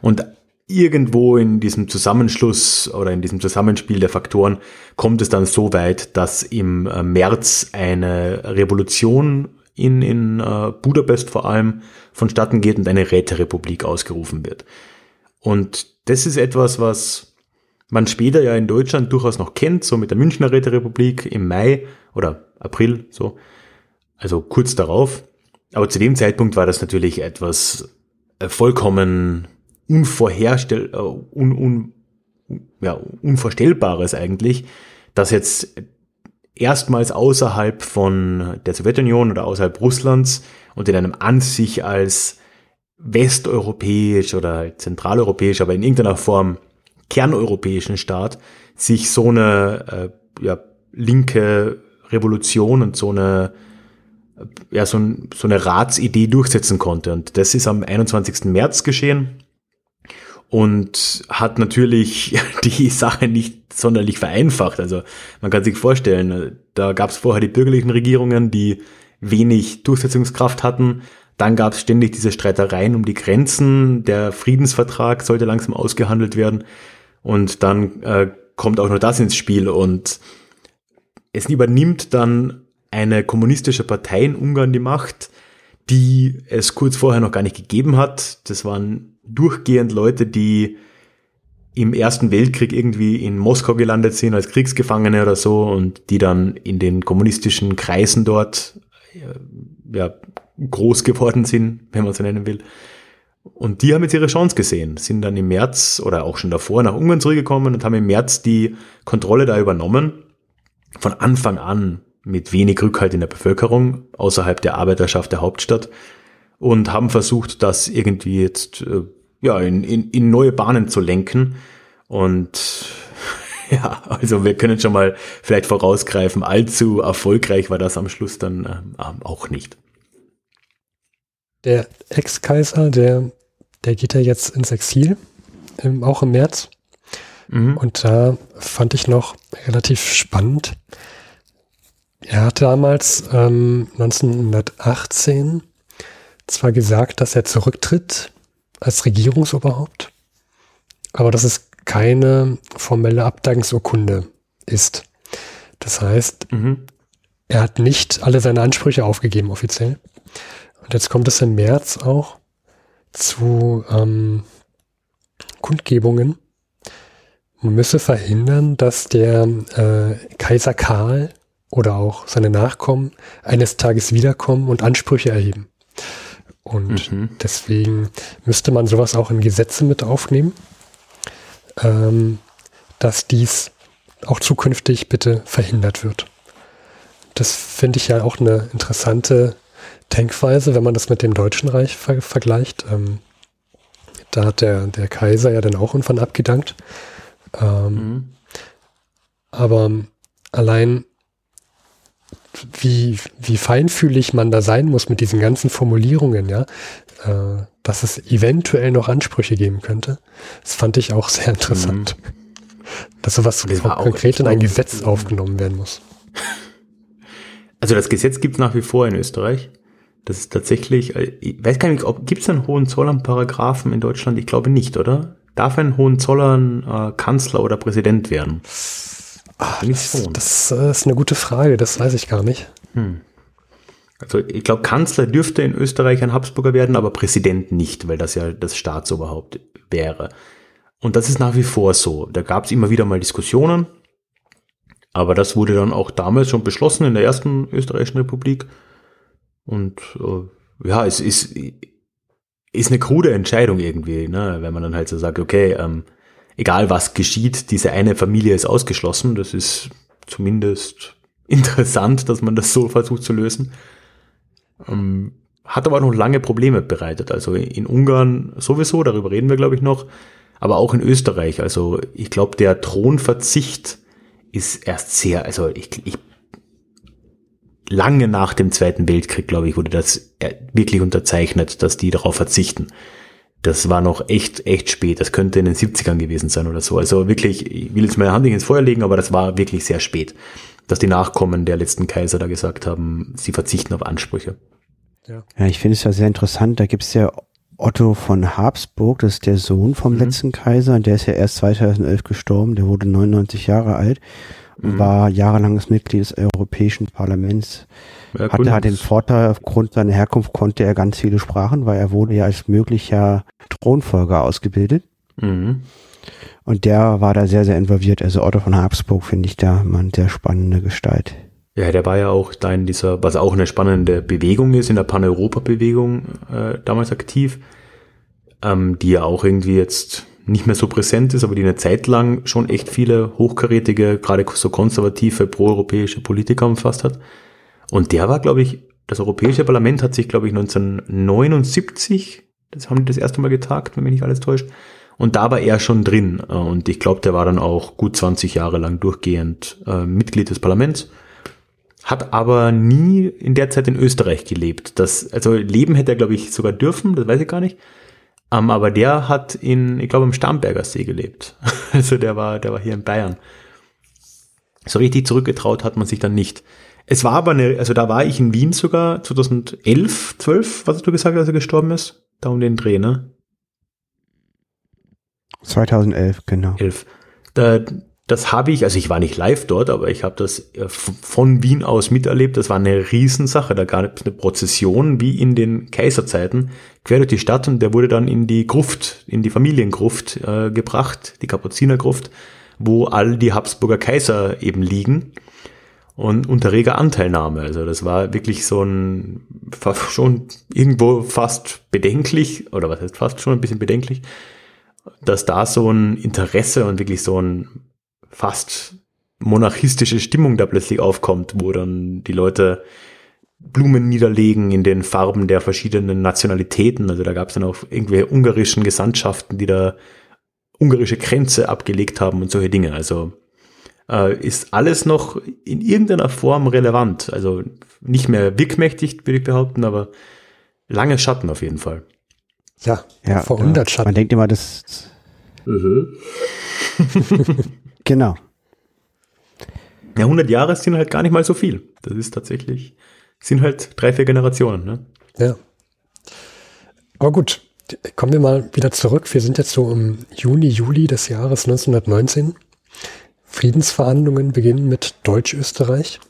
Und irgendwo in diesem Zusammenschluss oder in diesem Zusammenspiel der Faktoren kommt es dann so weit, dass im äh, März eine Revolution in, in äh, Budapest vor allem vonstatten geht und eine Räterepublik ausgerufen wird. Und das ist etwas, was man später ja in Deutschland durchaus noch kennt, so mit der Münchner Räterepublik im Mai oder April, so, also kurz darauf. Aber zu dem Zeitpunkt war das natürlich etwas äh, vollkommen unvorherstell, uh, un, un, ja, Unvorstellbares eigentlich, dass jetzt erstmals außerhalb von der Sowjetunion oder außerhalb Russlands und in einem an sich als westeuropäisch oder zentraleuropäisch, aber in irgendeiner Form kerneuropäischen Staat sich so eine äh, ja, linke Revolution und so eine ja, so, ein, so eine Ratsidee durchsetzen konnte. Und das ist am 21. März geschehen und hat natürlich die Sache nicht sonderlich vereinfacht. Also man kann sich vorstellen, da gab es vorher die bürgerlichen Regierungen, die wenig Durchsetzungskraft hatten. Dann gab es ständig diese Streitereien um die Grenzen. Der Friedensvertrag sollte langsam ausgehandelt werden. Und dann äh, kommt auch noch das ins Spiel. Und es übernimmt dann eine kommunistische Partei in Ungarn die Macht, die es kurz vorher noch gar nicht gegeben hat. Das waren durchgehend Leute, die im Ersten Weltkrieg irgendwie in Moskau gelandet sind als Kriegsgefangene oder so und die dann in den kommunistischen Kreisen dort äh, ja, groß geworden sind, wenn man so nennen will. Und die haben jetzt ihre Chance gesehen, sind dann im März oder auch schon davor nach Ungarn zurückgekommen und haben im März die Kontrolle da übernommen. Von Anfang an mit wenig Rückhalt in der Bevölkerung, außerhalb der Arbeiterschaft der Hauptstadt und haben versucht, das irgendwie jetzt äh, ja, in, in, in neue Bahnen zu lenken. Und ja, also wir können schon mal vielleicht vorausgreifen, allzu erfolgreich war das am Schluss dann äh, auch nicht. Der Ex-Kaiser, der, der geht ja jetzt ins Exil, ähm, auch im März. Mhm. Und da fand ich noch relativ spannend, er hat damals ähm, 1918 zwar gesagt, dass er zurücktritt als Regierungsoberhaupt, aber dass es keine formelle Abdankungsurkunde ist. Das heißt, mhm. er hat nicht alle seine Ansprüche aufgegeben offiziell. Und jetzt kommt es im März auch zu ähm, Kundgebungen. Man müsse verhindern, dass der äh, Kaiser Karl oder auch seine Nachkommen eines Tages wiederkommen und Ansprüche erheben. Und mhm. deswegen müsste man sowas auch in Gesetze mit aufnehmen, ähm, dass dies auch zukünftig bitte verhindert wird. Das finde ich ja auch eine interessante Denkweise, wenn man das mit dem Deutschen Reich ver vergleicht. Ähm, da hat der, der Kaiser ja dann auch irgendwann abgedankt. Ähm, mhm. Aber allein wie, wie feinfühlig man da sein muss mit diesen ganzen Formulierungen, ja, äh, dass es eventuell noch Ansprüche geben könnte. Das fand ich auch sehr interessant. Mhm. Dass sowas das konkret in ein Gesetz aufgenommen werden muss. Also das Gesetz gibt es nach wie vor in Österreich. Das ist tatsächlich, äh, ich weiß gar nicht, ob gibt es einen Hohenzollern-Paragraphen in Deutschland? Ich glaube nicht, oder? Darf ein Hohenzollern äh, Kanzler oder Präsident werden? Ach, das, das, äh, ist eine gute Frage, das weiß ich gar nicht. Hm. Also ich glaube, Kanzler dürfte in Österreich ein Habsburger werden, aber Präsident nicht, weil das ja das Staatsoberhaupt wäre. Und das ist nach wie vor so. Da gab es immer wieder mal Diskussionen, aber das wurde dann auch damals schon beschlossen in der ersten österreichischen Republik. Und äh, ja, es ist, ist eine krude Entscheidung irgendwie, ne? wenn man dann halt so sagt, okay, ähm, egal was geschieht, diese eine Familie ist ausgeschlossen. Das ist zumindest interessant, dass man das so versucht zu lösen. Ähm, hat aber noch lange Probleme bereitet. Also in Ungarn sowieso, darüber reden wir, glaube ich, noch, aber auch in Österreich. Also ich glaube, der Thronverzicht ist erst sehr, also ich, ich lange nach dem Zweiten Weltkrieg, glaube ich, wurde das wirklich unterzeichnet, dass die darauf verzichten. Das war noch echt, echt spät. Das könnte in den 70ern gewesen sein oder so. Also wirklich, ich will jetzt meine Hand nicht ins Feuer legen, aber das war wirklich sehr spät, dass die Nachkommen der letzten Kaiser da gesagt haben, sie verzichten auf Ansprüche. Ja, ja ich finde es ja sehr interessant. Da gibt es ja Otto von Habsburg, das ist der Sohn vom mhm. letzten Kaiser, der ist ja erst 2011 gestorben, der wurde 99 Jahre alt, mhm. war jahrelanges Mitglied des Europäischen Parlaments. Hatte halt den Vorteil, aufgrund seiner Herkunft konnte er ganz viele Sprachen, weil er wurde ja als möglicher Thronfolger ausgebildet. Mhm. Und der war da sehr, sehr involviert. Also Otto von Habsburg finde ich da immer eine sehr spannende Gestalt. Ja, der war ja auch da in dieser, was auch eine spannende Bewegung ist, in der Pan-Europa-Bewegung äh, damals aktiv, ähm, die ja auch irgendwie jetzt nicht mehr so präsent ist, aber die eine Zeit lang schon echt viele hochkarätige, gerade so konservative, proeuropäische Politiker umfasst hat. Und der war, glaube ich, das Europäische Parlament hat sich, glaube ich, 1979, das haben die das erste Mal getagt, wenn mich nicht alles täuscht. Und da war er schon drin. Und ich glaube, der war dann auch gut 20 Jahre lang durchgehend äh, Mitglied des Parlaments. Hat aber nie in der Zeit in Österreich gelebt. Das, also leben hätte er, glaube ich, sogar dürfen, das weiß ich gar nicht. Um, ähm, aber der hat in, ich glaube, am Starnberger See gelebt. Also der war, der war hier in Bayern. So richtig zurückgetraut hat man sich dann nicht. Es war aber eine, also da war ich in Wien sogar 2011, 12, was hast du gesagt, als er gestorben ist? Da um den Dreh, ne? 2011, genau. 11. Da, das habe ich, also ich war nicht live dort, aber ich habe das äh, von Wien aus miterlebt. Das war eine Riesensache. Da gab es eine Prozession wie in den Kaiserzeiten quer durch die Stadt und der wurde dann in die Gruft, in die Familiengruft äh, gebracht, die Kapuzinergruft, wo all die Habsburger Kaiser eben liegen und unter reger Anteilnahme. Also das war wirklich so ein schon irgendwo fast bedenklich oder was heißt fast schon ein bisschen bedenklich, dass da so ein Interesse und wirklich so ein fast monarchistische Stimmung da plötzlich aufkommt, wo dann die Leute Blumen niederlegen in den Farben der verschiedenen Nationalitäten. Also da gab es dann auch irgendwelche ungarischen Gesandtschaften, die da ungarische Grenze abgelegt haben und solche Dinge. Also äh, ist alles noch in irgendeiner Form relevant. Also nicht mehr wirkmächtig, würde ich behaupten, aber lange Schatten auf jeden Fall. Ja, ja vor 100 Schatten. Man denkt immer, das. Mhm. Genau. Ja, 100 Jahre sind halt gar nicht mal so viel. Das ist tatsächlich, sind halt drei, vier Generationen. Ne? Ja. Aber gut, kommen wir mal wieder zurück. Wir sind jetzt so im Juni, Juli des Jahres 1919. Friedensverhandlungen beginnen mit Deutsch-Österreich.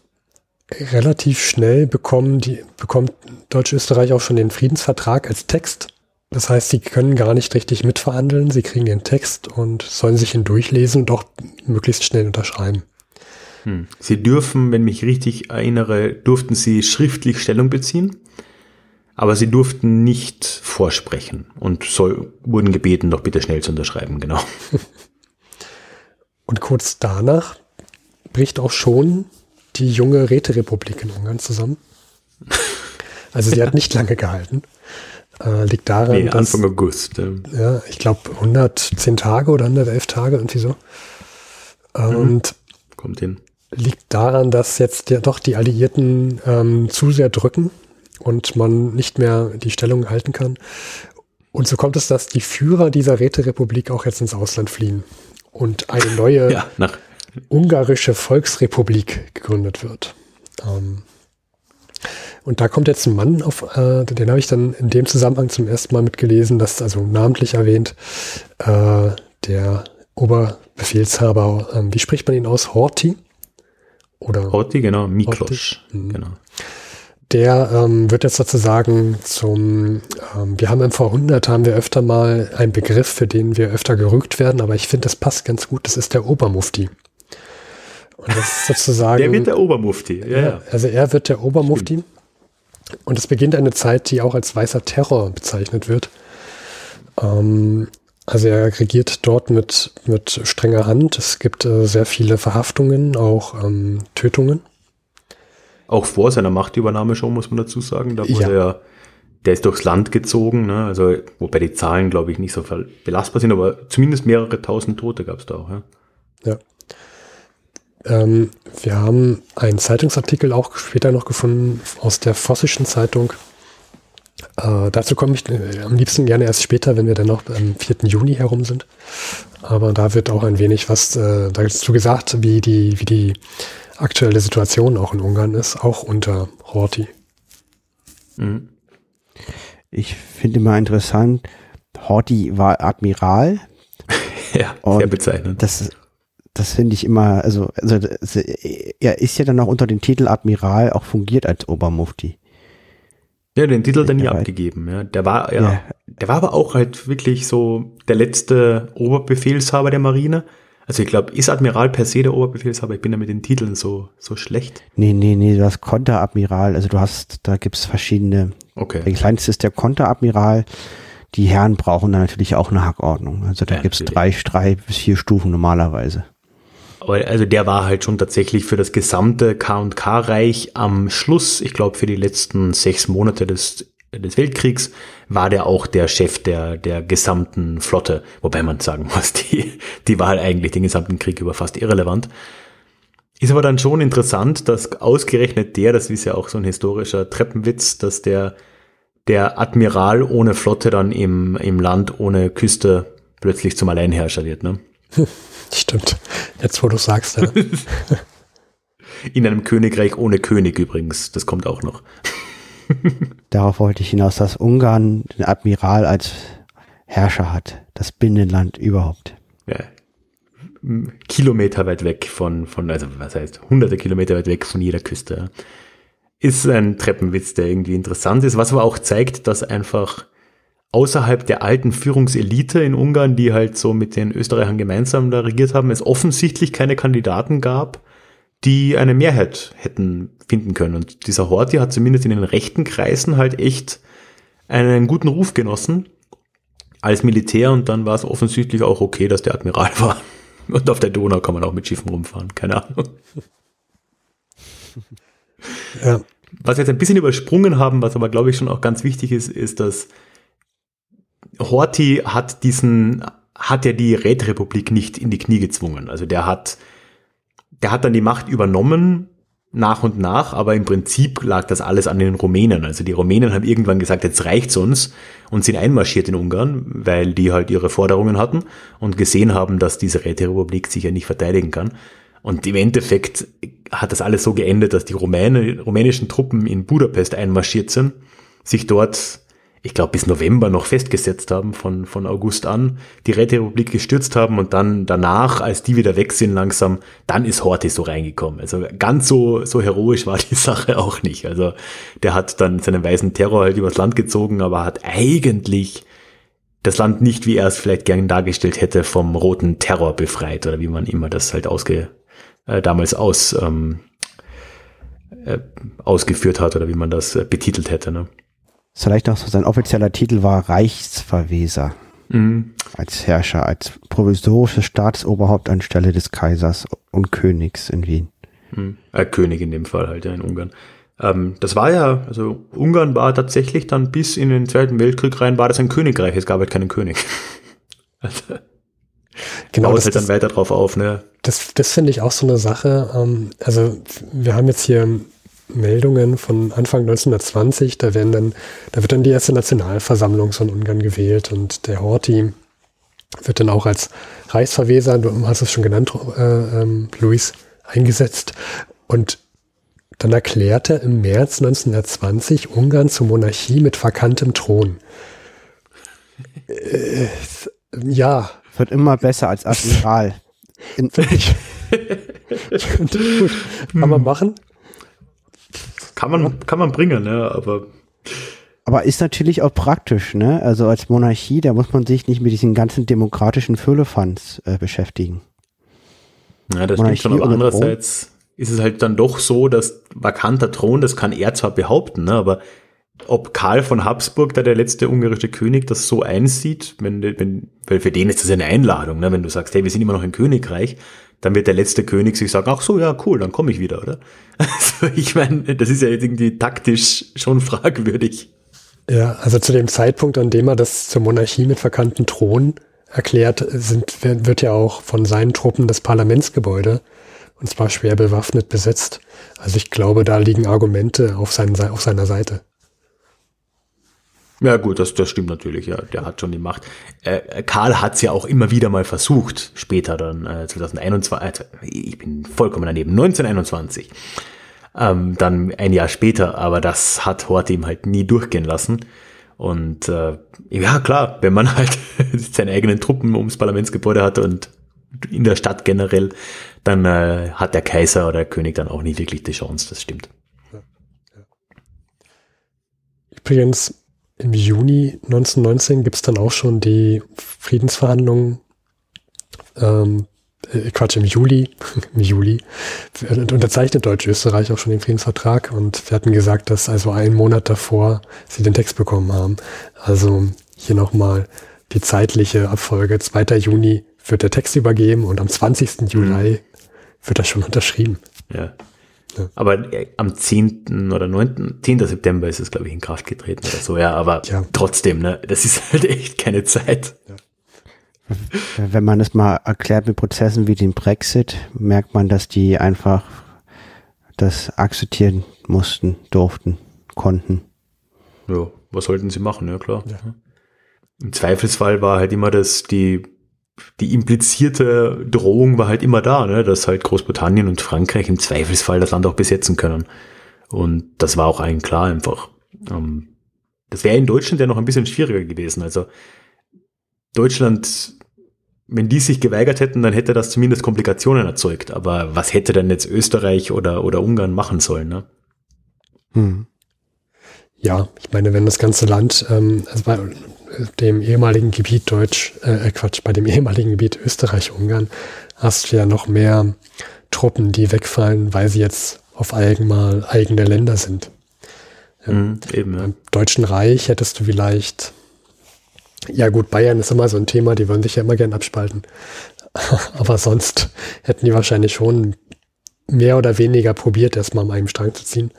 Relativ schnell bekommen die, bekommt Deutsch-Österreich auch schon den Friedensvertrag als Text. Das heißt, sie können gar nicht richtig mitverhandeln, sie kriegen den Text und sollen sich ihn durchlesen und auch möglichst schnell unterschreiben. Hm. Sie dürfen, wenn mich richtig erinnere, durften sie schriftlich Stellung beziehen, aber sie durften nicht vorsprechen und soll, wurden gebeten, doch bitte schnell zu unterschreiben, genau. Und kurz danach bricht auch schon die junge Räterepublik in Ungarn zusammen. Also sie hat nicht lange gehalten. Äh, liegt daran, nee, dass, Anfang August. Ja, ja ich glaube 110 Tage oder 111 Tage, irgendwie so. Mhm. Und kommt hin. Liegt daran, dass jetzt ja doch die Alliierten ähm, zu sehr drücken und man nicht mehr die Stellung halten kann. Und so kommt es, dass die Führer dieser Räterepublik auch jetzt ins Ausland fliehen und eine neue ja, ungarische Volksrepublik gegründet wird. Ähm, und da kommt jetzt ein Mann auf, äh, den habe ich dann in dem Zusammenhang zum ersten Mal mitgelesen, das also namentlich erwähnt, äh, der Oberbefehlshaber, ähm, wie spricht man ihn aus? Horti? Oder? Horti, genau, Miklos. Mhm. Genau. Der ähm, wird jetzt sozusagen zum, ähm, wir haben im V100 haben wir öfter mal einen Begriff, für den wir öfter gerügt werden, aber ich finde, das passt ganz gut, das ist der Obermufti. Und das ist sozusagen. der wird der Obermufti, ja, ja. Also er wird der Obermufti. Stimmt. Und es beginnt eine Zeit, die auch als weißer Terror bezeichnet wird. Ähm, also er regiert dort mit, mit strenger Hand. Es gibt äh, sehr viele Verhaftungen, auch ähm, Tötungen. Auch vor seiner Machtübernahme schon, muss man dazu sagen. Da wurde ja. er, der ist durchs Land gezogen, ne? also wobei die Zahlen, glaube ich, nicht so belastbar sind, aber zumindest mehrere tausend Tote gab es da auch. Ja. ja. Ähm, wir haben einen Zeitungsartikel auch später noch gefunden aus der Vossischen Zeitung. Äh, dazu komme ich äh, am liebsten gerne erst später, wenn wir dann noch am 4. Juni herum sind. Aber da wird auch ein wenig was äh, dazu gesagt, wie die, wie die aktuelle Situation auch in Ungarn ist, auch unter Horthy. Mhm. Ich finde immer interessant, Horthy war Admiral. ja, sehr bezeichnend. Das das finde ich immer, also, also er ist ja dann auch unter dem Titel Admiral auch fungiert als Obermufti. Ja, den Titel er nie abgegeben, ja. Der war, ja, ja, der war aber auch halt wirklich so der letzte Oberbefehlshaber der Marine. Also ich glaube, ist Admiral per se der Oberbefehlshaber? Ich bin da mit den Titeln so, so schlecht. Nee, nee, nee, du hast Konteradmiral, also du hast, da gibt's verschiedene. Okay. Der kleinste ist der Konteradmiral, die Herren brauchen dann natürlich auch eine Hackordnung. Also da ja, gibt's drei, drei bis vier Stufen normalerweise. Aber also der war halt schon tatsächlich für das gesamte K&K-Reich am Schluss, ich glaube für die letzten sechs Monate des, des Weltkriegs, war der auch der Chef der, der gesamten Flotte. Wobei man sagen muss, die, die war halt eigentlich den gesamten Krieg über fast irrelevant. Ist aber dann schon interessant, dass ausgerechnet der, das ist ja auch so ein historischer Treppenwitz, dass der, der Admiral ohne Flotte dann im, im Land ohne Küste plötzlich zum Alleinherrscher wird, ne? Stimmt. Jetzt, wo du sagst, ja. In einem Königreich ohne König übrigens. Das kommt auch noch. Darauf wollte ich hinaus, dass Ungarn den Admiral als Herrscher hat. Das Binnenland überhaupt. Ja. Kilometer weit weg von, von, also was heißt, hunderte Kilometer weit weg von jeder Küste. Ist ein Treppenwitz, der irgendwie interessant ist, was aber auch zeigt, dass einfach außerhalb der alten Führungselite in Ungarn, die halt so mit den Österreichern gemeinsam da regiert haben, es offensichtlich keine Kandidaten gab, die eine Mehrheit hätten finden können. Und dieser Horthy hat zumindest in den rechten Kreisen halt echt einen guten Ruf genossen als Militär und dann war es offensichtlich auch okay, dass der Admiral war. Und auf der Donau kann man auch mit Schiffen rumfahren, keine Ahnung. Ja. Was wir jetzt ein bisschen übersprungen haben, was aber glaube ich schon auch ganz wichtig ist, ist, dass Horthy hat diesen, hat ja die Räterepublik nicht in die Knie gezwungen. Also der hat, der hat dann die Macht übernommen nach und nach, aber im Prinzip lag das alles an den Rumänen. Also die Rumänen haben irgendwann gesagt, jetzt reicht's uns und sind einmarschiert in Ungarn, weil die halt ihre Forderungen hatten und gesehen haben, dass diese Räterepublik sich ja nicht verteidigen kann. Und im Endeffekt hat das alles so geendet, dass die Rumäne, rumänischen Truppen in Budapest einmarschiert sind, sich dort ich glaube, bis November noch festgesetzt haben, von, von August an, die Räterepublik gestürzt haben und dann danach, als die wieder weg sind langsam, dann ist Horthy so reingekommen. Also ganz so, so heroisch war die Sache auch nicht. Also der hat dann seinen weißen Terror halt übers Land gezogen, aber hat eigentlich das Land nicht, wie er es vielleicht gern dargestellt hätte, vom roten Terror befreit oder wie man immer das halt ausge, äh, damals aus, ähm, äh, ausgeführt hat oder wie man das äh, betitelt hätte. Ne? Vielleicht auch so sein offizieller Titel war Reichsverweser. Mhm. Als Herrscher, als provisorisches Staatsoberhaupt anstelle des Kaisers und Königs in Wien. Mhm. Äh, König in dem Fall halt, ja, in Ungarn. Ähm, das war ja, also Ungarn war tatsächlich dann bis in den Zweiten Weltkrieg rein, war das ein Königreich, es gab halt keinen König. also, genau, das halt dann weiter drauf auf, ne? Das, das finde ich auch so eine Sache. Ähm, also wir haben jetzt hier Meldungen von Anfang 1920, da werden dann, da wird dann die erste Nationalversammlung von Ungarn gewählt und der Horthy wird dann auch als Reichsverweser, du hast es schon genannt, äh, ähm, Luis, eingesetzt. Und dann erklärt er im März 1920 Ungarn zur Monarchie mit vakantem Thron. Äh, ja. Wird immer besser als Admiral. Ich. gut. Kann man machen. Kann man, kann man bringen, ne? aber. Aber ist natürlich auch praktisch, ne? Also als Monarchie, da muss man sich nicht mit diesen ganzen demokratischen Füllefanz äh, beschäftigen. Ja, das Monarchie stimmt schon, aber andererseits ist es halt dann doch so, dass vakanter Thron, das kann er zwar behaupten, ne? aber ob Karl von Habsburg, da der letzte ungarische König, das so einsieht, wenn, wenn, weil für den ist das eine Einladung, ne? wenn du sagst, hey, wir sind immer noch ein Königreich, dann wird der letzte König sich sagen, ach so, ja, cool, dann komme ich wieder, oder? Also ich meine, das ist ja irgendwie taktisch schon fragwürdig. Ja, also zu dem Zeitpunkt, an dem er das zur Monarchie mit verkannten Thron erklärt, sind, wird ja auch von seinen Truppen das Parlamentsgebäude, und zwar schwer bewaffnet, besetzt. Also ich glaube, da liegen Argumente auf, seinen, auf seiner Seite. Ja gut, das, das stimmt natürlich, ja, der hat schon die Macht. Äh, Karl hat es ja auch immer wieder mal versucht, später dann, äh, 2021, äh, ich bin vollkommen daneben, 1921, ähm, dann ein Jahr später, aber das hat Hort ihm halt nie durchgehen lassen. Und äh, ja, klar, wenn man halt seine eigenen Truppen ums Parlamentsgebäude hat und in der Stadt generell, dann äh, hat der Kaiser oder der König dann auch nie wirklich die Chance, das stimmt. Übrigens, im Juni 1919 gibt es dann auch schon die Friedensverhandlungen. Ähm, äh, Quatsch, im Juli, im Juli unterzeichnet Deutsch-Österreich auch schon den Friedensvertrag und wir hatten gesagt, dass also einen Monat davor sie den Text bekommen haben. Also hier nochmal die zeitliche Abfolge. 2. Juni wird der Text übergeben und am 20. Juli mhm. wird er schon unterschrieben. Ja. Ja. Aber äh, am 10. oder 9. 10. September ist es, glaube ich, in Kraft getreten oder so, ja, aber ja. trotzdem, ne, das ist halt echt keine Zeit. Ja. Wenn man es mal erklärt mit Prozessen wie dem Brexit, merkt man, dass die einfach das akzeptieren mussten, durften, konnten. Ja, was sollten sie machen, ja klar. Ja. Im Zweifelsfall war halt immer das, die, die implizierte Drohung war halt immer da, ne, dass halt Großbritannien und Frankreich im Zweifelsfall das Land auch besetzen können. Und das war auch allen klar einfach. Ähm, das wäre in Deutschland ja noch ein bisschen schwieriger gewesen. Also Deutschland, wenn die sich geweigert hätten, dann hätte das zumindest Komplikationen erzeugt. Aber was hätte denn jetzt Österreich oder, oder Ungarn machen sollen? Ne? Hm. Ja, ich meine, wenn das ganze Land, ähm, also dem ehemaligen Gebiet Deutsch, äh, Quatsch, bei dem ehemaligen Gebiet Österreich-Ungarn hast du ja noch mehr Truppen, die wegfallen, weil sie jetzt auf einmal eigene Länder sind. Mhm, eben, ja. Im Deutschen Reich hättest du vielleicht ja gut, Bayern ist immer so ein Thema, die wollen sich ja immer gern abspalten. Aber sonst hätten die wahrscheinlich schon mehr oder weniger probiert, erstmal an einem Strang zu ziehen.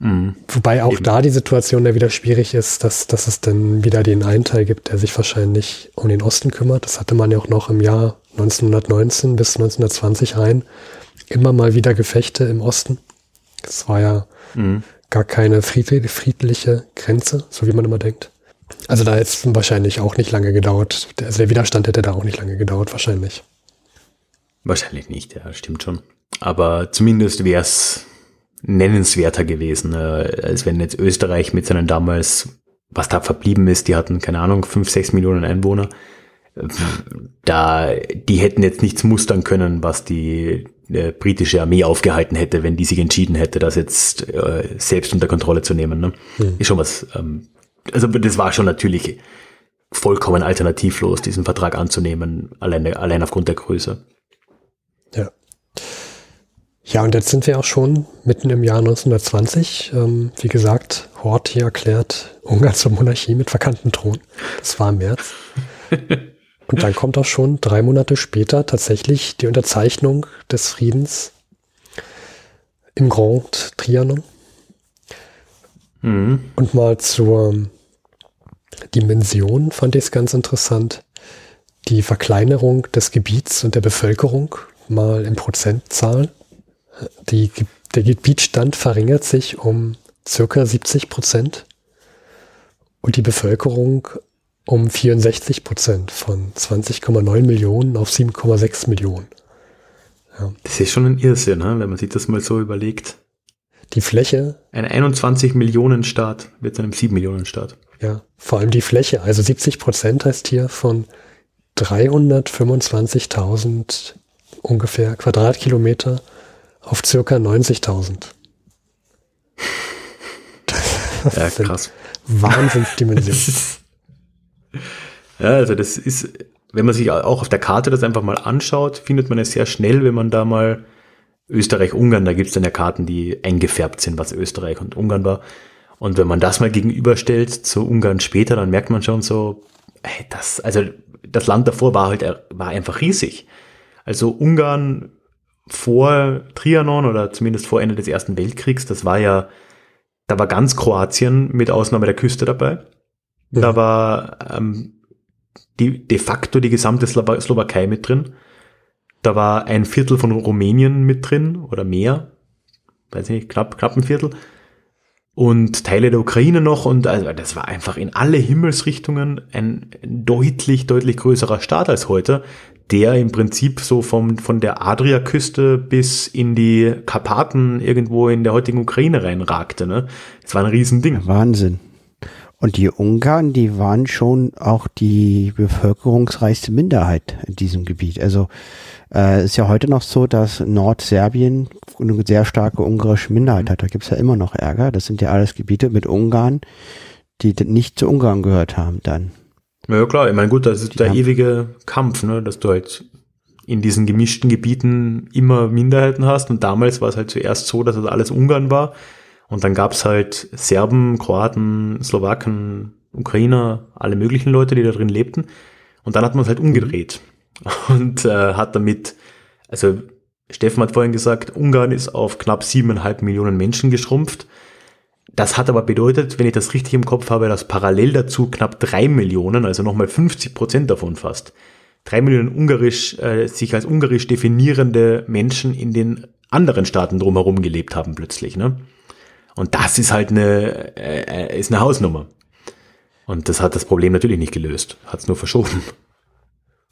Mhm. Wobei auch Eben. da die Situation ja wieder schwierig ist, dass, dass es dann wieder den einen Teil gibt, der sich wahrscheinlich um den Osten kümmert. Das hatte man ja auch noch im Jahr 1919 bis 1920 rein. Immer mal wieder Gefechte im Osten. Das war ja mhm. gar keine friedliche Grenze, so wie man immer denkt. Also da hätte es wahrscheinlich auch nicht lange gedauert. Also der Widerstand hätte da auch nicht lange gedauert, wahrscheinlich. Wahrscheinlich nicht, ja, stimmt schon. Aber zumindest wäre es nennenswerter gewesen, äh, als wenn jetzt Österreich mit seinen damals, was da verblieben ist, die hatten, keine Ahnung, fünf, sechs Millionen Einwohner. Da, die hätten jetzt nichts mustern können, was die äh, britische Armee aufgehalten hätte, wenn die sich entschieden hätte, das jetzt äh, selbst unter Kontrolle zu nehmen. Ne? Hm. Ist schon was ähm, also das war schon natürlich vollkommen alternativlos, diesen Vertrag anzunehmen, allein, allein aufgrund der Größe. Ja. Und jetzt sind wir auch schon mitten im Jahr 1920. Ähm, wie gesagt, Hort hier erklärt Ungarn zur Monarchie mit vakanten Thron. Das war im März. und dann kommt auch schon drei Monate später tatsächlich die Unterzeichnung des Friedens im Grand Trianon. Mhm. Und mal zur Dimension fand ich es ganz interessant. Die Verkleinerung des Gebiets und der Bevölkerung mal in Prozentzahlen. Die, der Gebietsstand verringert sich um circa 70 Prozent und die Bevölkerung um 64 Prozent von 20,9 Millionen auf 7,6 Millionen. Ja. Das ist schon ein Irrsinn, ne? wenn man sich das mal so überlegt. Die Fläche. Ein 21 Millionen Staat wird zu einem 7 Millionen Staat. Ja, vor allem die Fläche. Also 70 Prozent heißt hier von 325.000 ungefähr Quadratkilometer auf circa 90.000. Ja, krass. Wahnsinnsdimensionen. ja, also das ist, wenn man sich auch auf der Karte das einfach mal anschaut, findet man es sehr schnell, wenn man da mal Österreich-Ungarn, da gibt es dann ja Karten, die eingefärbt sind, was Österreich und Ungarn war. Und wenn man das mal gegenüberstellt zu Ungarn später, dann merkt man schon so, hey, das, also das Land davor war halt, war einfach riesig. Also Ungarn vor Trianon oder zumindest vor Ende des Ersten Weltkriegs, das war ja, da war ganz Kroatien mit Ausnahme der Küste dabei. Ja. Da war ähm, die, de facto die gesamte Slowakei mit drin. Da war ein Viertel von Rumänien mit drin oder mehr. Weiß nicht, knapp, knapp ein Viertel und Teile der Ukraine noch und also das war einfach in alle Himmelsrichtungen ein deutlich, deutlich größerer Staat als heute, der im Prinzip so vom, von der Adriaküste bis in die Karpaten irgendwo in der heutigen Ukraine reinragte. Ne? Das war ein Riesending. Wahnsinn. Und die Ungarn, die waren schon auch die bevölkerungsreichste Minderheit in diesem Gebiet. Also äh, ist ja heute noch so, dass Nordserbien eine sehr starke ungarische Minderheit hat. Da gibt's ja immer noch Ärger. Das sind ja alles Gebiete mit Ungarn, die nicht zu Ungarn gehört haben dann. Ja klar, ich meine gut, das ist der ewige Kampf, ne, dass du halt in diesen gemischten Gebieten immer Minderheiten hast. Und damals war es halt zuerst so, dass das alles Ungarn war. Und dann gab's halt Serben, Kroaten, Slowaken, Ukrainer, alle möglichen Leute, die da drin lebten. Und dann hat man es halt umgedreht und äh, hat damit, also Steffen hat vorhin gesagt, Ungarn ist auf knapp siebeneinhalb Millionen Menschen geschrumpft. Das hat aber bedeutet, wenn ich das richtig im Kopf habe, dass parallel dazu knapp drei Millionen, also nochmal 50 Prozent davon fast, drei Millionen ungarisch, äh, sich als ungarisch definierende Menschen in den anderen Staaten drumherum gelebt haben plötzlich. Ne? Und das ist halt eine, äh, ist eine Hausnummer. Und das hat das Problem natürlich nicht gelöst, hat es nur verschoben.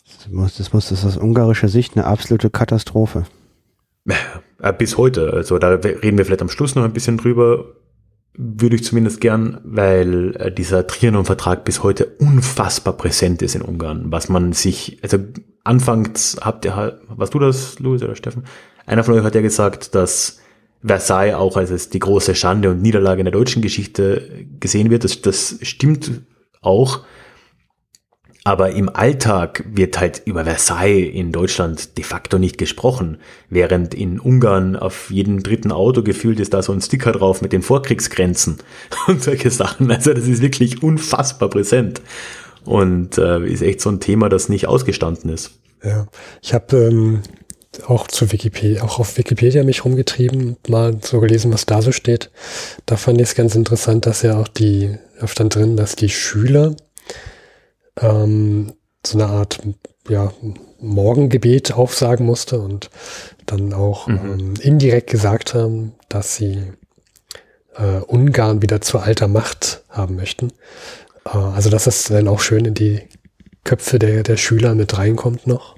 Das muss, das muss das aus ungarischer Sicht eine absolute Katastrophe. Äh, bis heute. Also da reden wir vielleicht am Schluss noch ein bisschen drüber. Würde ich zumindest gern, weil äh, dieser Trianon-Vertrag bis heute unfassbar präsent ist in Ungarn. Was man sich, also anfangs habt ihr halt, was du das, Louis oder Steffen? Einer von euch hat ja gesagt, dass Versailles auch als die große Schande und Niederlage in der deutschen Geschichte gesehen wird. Das, das stimmt auch. Aber im Alltag wird halt über Versailles in Deutschland de facto nicht gesprochen, während in Ungarn auf jedem dritten Auto gefühlt ist da so ein Sticker drauf mit den Vorkriegsgrenzen und solche Sachen. Also das ist wirklich unfassbar präsent und äh, ist echt so ein Thema, das nicht ausgestanden ist. Ja, ich habe ähm, auch zu Wikipedia, auch auf Wikipedia mich rumgetrieben, mal so gelesen, was da so steht. Da fand ich es ganz interessant, dass ja auch die, da stand drin, dass die Schüler ähm, so eine Art ja, Morgengebet aufsagen musste und dann auch mhm. ähm, indirekt gesagt haben, dass sie äh, Ungarn wieder zu alter Macht haben möchten. Äh, also dass das dann auch schön in die Köpfe der, der Schüler mit reinkommt noch.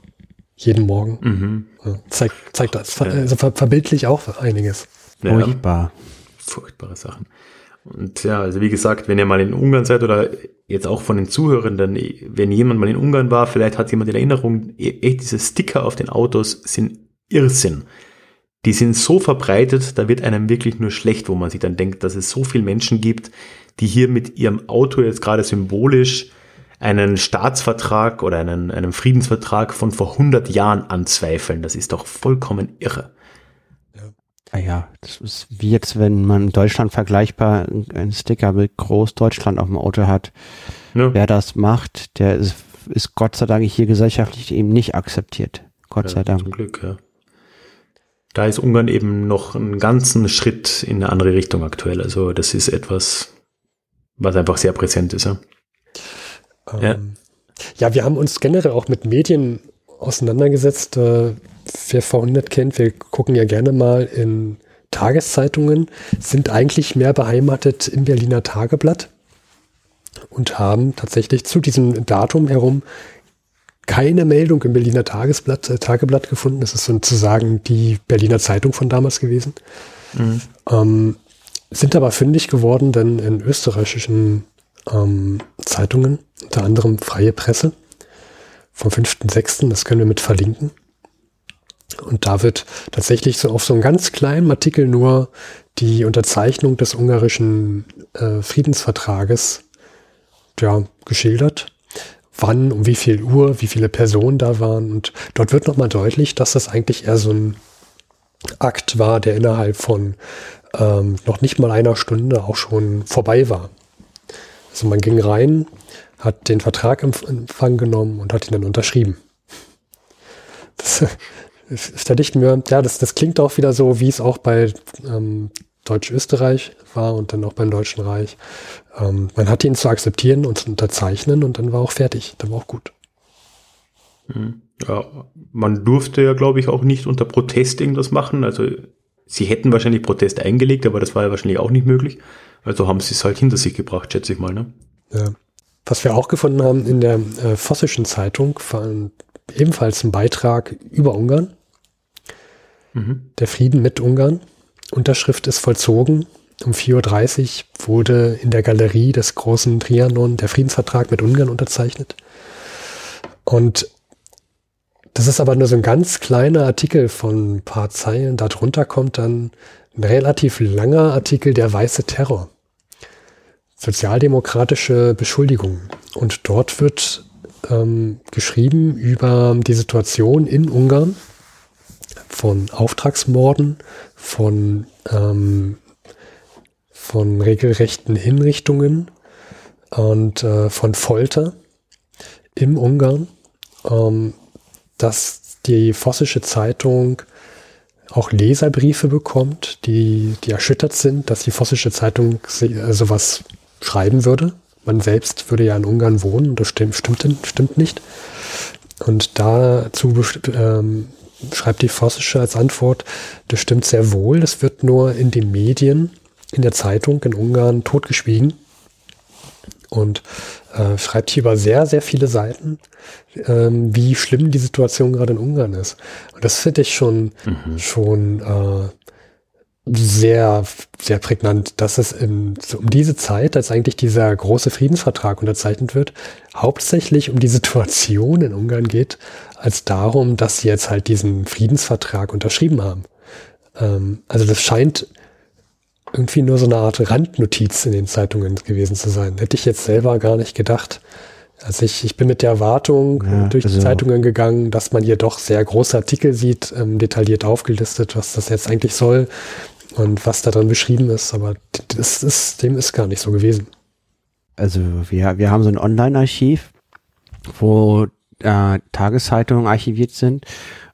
Jeden Morgen. Mhm. Ja, zeigt, zeigt das. Also ver verbildlich auch einiges. Ja, Furchtbar. Furchtbare Sachen. Und ja, also wie gesagt, wenn ihr mal in Ungarn seid oder jetzt auch von den Zuhörenden, wenn jemand mal in Ungarn war, vielleicht hat jemand in Erinnerung, echt diese Sticker auf den Autos sind Irrsinn. Die sind so verbreitet, da wird einem wirklich nur schlecht, wo man sich dann denkt, dass es so viele Menschen gibt, die hier mit ihrem Auto jetzt gerade symbolisch einen Staatsvertrag oder einen, einen Friedensvertrag von vor 100 Jahren anzweifeln. Das ist doch vollkommen irre. Ah ja, das ist wie jetzt, wenn man in Deutschland vergleichbar einen Sticker mit Großdeutschland auf dem Auto hat. Ja. Wer das macht, der ist, ist Gott sei Dank hier gesellschaftlich eben nicht akzeptiert. Gott ja, sei Dank. Zum Glück, ja. Da ist Ungarn eben noch einen ganzen Schritt in eine andere Richtung aktuell. Also das ist etwas, was einfach sehr präsent ist. Ja, ähm, ja. ja wir haben uns generell auch mit Medien auseinandergesetzt. Äh, wer V100 kennt, wir gucken ja gerne mal in Tageszeitungen, sind eigentlich mehr beheimatet im Berliner Tageblatt und haben tatsächlich zu diesem Datum herum keine Meldung im Berliner Tagesblatt, äh, Tageblatt gefunden. Das ist sozusagen die Berliner Zeitung von damals gewesen. Mhm. Ähm, sind aber fündig geworden, denn in österreichischen ähm, Zeitungen, unter anderem Freie Presse, vom 5.6., das können wir mit verlinken, und da wird tatsächlich so auf so einem ganz kleinen Artikel nur die Unterzeichnung des ungarischen äh, Friedensvertrages ja, geschildert. Wann, um wie viel Uhr, wie viele Personen da waren. Und dort wird nochmal deutlich, dass das eigentlich eher so ein Akt war, der innerhalb von ähm, noch nicht mal einer Stunde auch schon vorbei war. Also man ging rein, hat den Vertrag in Empfang genommen und hat ihn dann unterschrieben. Das, da dichten wir, ja, das, das klingt auch wieder so, wie es auch bei ähm, Deutsch-Österreich war und dann auch beim Deutschen Reich. Ähm, man hatte ihn zu akzeptieren und zu unterzeichnen und dann war auch fertig. Dann war auch gut. Hm. Ja, man durfte ja, glaube ich, auch nicht unter Protest irgendwas machen. Also sie hätten wahrscheinlich Protest eingelegt, aber das war ja wahrscheinlich auch nicht möglich. Also haben sie es halt hinter sich gebracht, schätze ich mal. Ne? Ja. Was wir auch gefunden haben in der äh, Vossischen Zeitung, war ebenfalls ein Beitrag über Ungarn. Mhm. Der Frieden mit Ungarn. Unterschrift ist vollzogen. Um 4.30 Uhr wurde in der Galerie des großen Trianon der Friedensvertrag mit Ungarn unterzeichnet. Und das ist aber nur so ein ganz kleiner Artikel von ein paar Zeilen. Darunter kommt dann ein relativ langer Artikel der weiße Terror. Sozialdemokratische Beschuldigungen. Und dort wird ähm, geschrieben über die Situation in Ungarn von Auftragsmorden, von, ähm, von regelrechten Hinrichtungen, und äh, von Folter im Ungarn, ähm, dass die Vossische Zeitung auch Leserbriefe bekommt, die, die erschüttert sind, dass die Vossische Zeitung äh, sowas schreiben würde. Man selbst würde ja in Ungarn wohnen, das stimmt, stimmt, stimmt nicht. Und dazu ähm, schreibt die Vossische als Antwort, das stimmt sehr wohl, das wird nur in den Medien, in der Zeitung in Ungarn totgeschwiegen. Und äh, schreibt hier über sehr, sehr viele Seiten, ähm, wie schlimm die Situation gerade in Ungarn ist. Und das finde ich schon, mhm. schon äh, sehr, sehr prägnant, dass es in, so um diese Zeit, als eigentlich dieser große Friedensvertrag unterzeichnet wird, hauptsächlich um die Situation in Ungarn geht, als darum, dass sie jetzt halt diesen Friedensvertrag unterschrieben haben. Ähm, also das scheint irgendwie nur so eine Art Randnotiz in den Zeitungen gewesen zu sein. Hätte ich jetzt selber gar nicht gedacht. Also ich, ich bin mit der Erwartung ja, durch also die Zeitungen gegangen, dass man hier doch sehr große Artikel sieht, ähm, detailliert aufgelistet, was das jetzt eigentlich soll und was da dran beschrieben ist, aber das ist, dem ist gar nicht so gewesen. Also wir, wir haben so ein Online-Archiv, wo äh, Tageszeitungen archiviert sind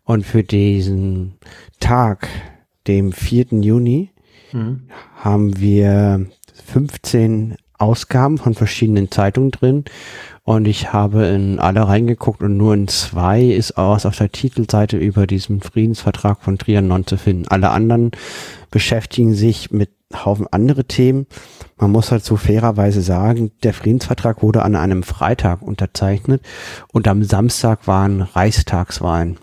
und für diesen Tag, dem 4. Juni, mhm. haben wir 15 Ausgaben von verschiedenen Zeitungen drin und ich habe in alle reingeguckt und nur in zwei ist aus auf der Titelseite über diesen Friedensvertrag von Trianon zu finden. Alle anderen beschäftigen sich mit Haufen andere Themen. Man muss halt so fairerweise sagen, der Friedensvertrag wurde an einem Freitag unterzeichnet und am Samstag waren Reichstagswahlen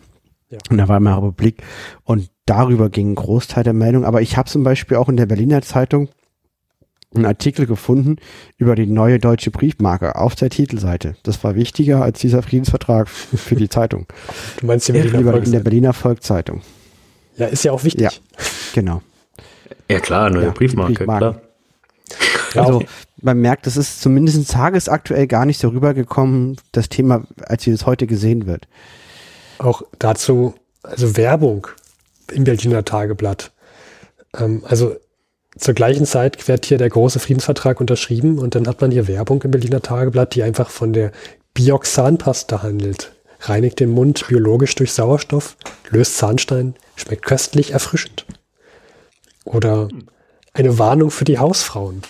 ja. in der Weimarer Republik und darüber ging ein Großteil der Meldung. Aber ich habe zum Beispiel auch in der Berliner Zeitung einen Artikel gefunden über die neue deutsche Briefmarke auf der Titelseite. Das war wichtiger als dieser Friedensvertrag für die Zeitung. Du meinst die Berliner Volkszeitung? in der Berliner Volkszeitung. Ja, ist ja auch wichtig. Ja, genau. Ja klar, neue ja, Briefmarke, klar. Also man merkt, das ist zumindest tagesaktuell gar nicht so rübergekommen, das Thema, als wie es heute gesehen wird. Auch dazu, also Werbung im Berliner Tageblatt. Ähm, also zur gleichen Zeit wird hier der große Friedensvertrag unterschrieben und dann hat man hier Werbung im Berliner Tageblatt, die einfach von der Bioxanpasta handelt. Reinigt den Mund biologisch durch Sauerstoff, löst Zahnstein, schmeckt köstlich, erfrischend. Oder eine Warnung für die Hausfrauen.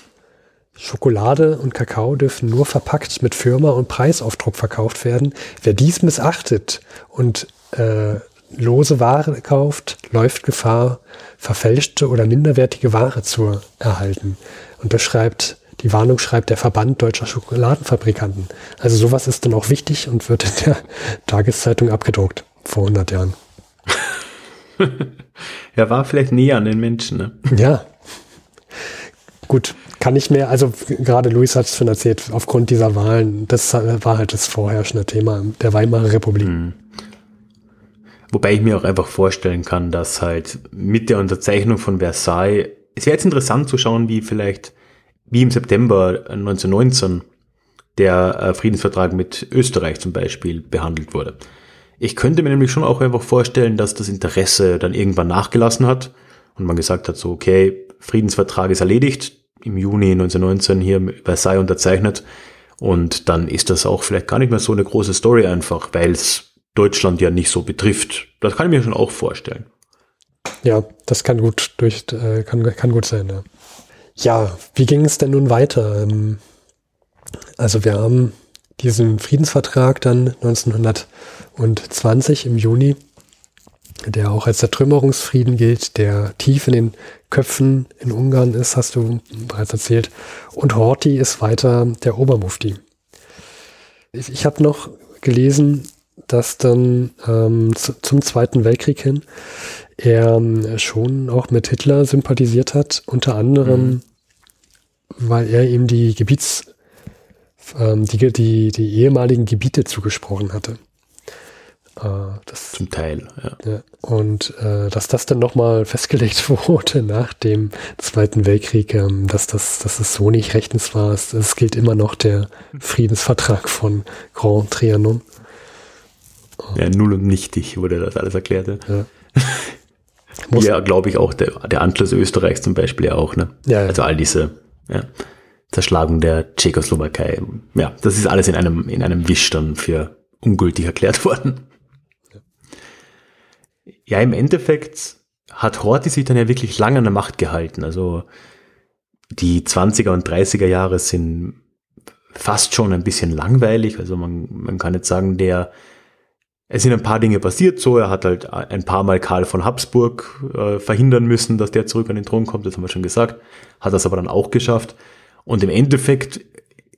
Schokolade und Kakao dürfen nur verpackt mit Firma und Preisaufdruck verkauft werden. Wer dies missachtet und äh, lose Ware kauft, läuft Gefahr, verfälschte oder minderwertige Ware zu erhalten. Und das schreibt, die Warnung schreibt der Verband deutscher Schokoladenfabrikanten. Also sowas ist dann auch wichtig und wird in der Tageszeitung abgedruckt vor 100 Jahren. er war vielleicht näher an den Menschen, ne? Ja. Gut, kann ich mehr, also gerade Luis hat es schon erzählt, aufgrund dieser Wahlen, das war halt das vorherrschende Thema der Weimarer Republik. Mhm. Wobei ich mir auch einfach vorstellen kann, dass halt mit der Unterzeichnung von Versailles, es wäre jetzt interessant zu schauen, wie vielleicht, wie im September 1919 der äh, Friedensvertrag mit Österreich zum Beispiel behandelt wurde. Ich könnte mir nämlich schon auch einfach vorstellen, dass das Interesse dann irgendwann nachgelassen hat und man gesagt hat, so, okay, Friedensvertrag ist erledigt, im Juni 1919 hier Versailles unterzeichnet und dann ist das auch vielleicht gar nicht mehr so eine große Story einfach, weil es Deutschland ja nicht so betrifft. Das kann ich mir schon auch vorstellen. Ja, das kann gut durch, äh, kann, kann gut sein. Ja. ja, wie ging es denn nun weiter? Ähm, also wir haben diesen Friedensvertrag dann 1920 im Juni, der auch als der Trümmerungsfrieden gilt, der tief in den Köpfen in Ungarn ist, hast du bereits erzählt. Und Horthy ist weiter der Obermufti. Ich, ich habe noch gelesen, dass dann ähm, zu, zum Zweiten Weltkrieg hin er ähm, schon auch mit Hitler sympathisiert hat, unter anderem, mhm. weil er ihm die Gebiets, ähm, die, die, die ehemaligen Gebiete zugesprochen hatte. Äh, das, Zum Teil, ja. ja und äh, dass das dann nochmal festgelegt wurde nach dem Zweiten Weltkrieg, ähm, dass, das, dass das so nicht rechtens war. Es, es gilt immer noch der Friedensvertrag von Grand Trianon. Ja, null und nichtig wurde das alles erklärt. Ja. ja, glaube ich, auch der, der Anschluss Österreichs zum Beispiel ja auch, ne? Ja, ja. Also all diese, ja. Zerschlagung der Tschechoslowakei. Ja, das ist alles in einem, in einem Wisch dann für ungültig erklärt worden. Ja, im Endeffekt hat Horthy sich dann ja wirklich lange an der Macht gehalten. Also die 20er und 30er Jahre sind fast schon ein bisschen langweilig. Also man, man kann jetzt sagen, der, es sind ein paar Dinge passiert so. Er hat halt ein paar Mal Karl von Habsburg äh, verhindern müssen, dass der zurück an den Thron kommt. Das haben wir schon gesagt. Hat das aber dann auch geschafft. Und im Endeffekt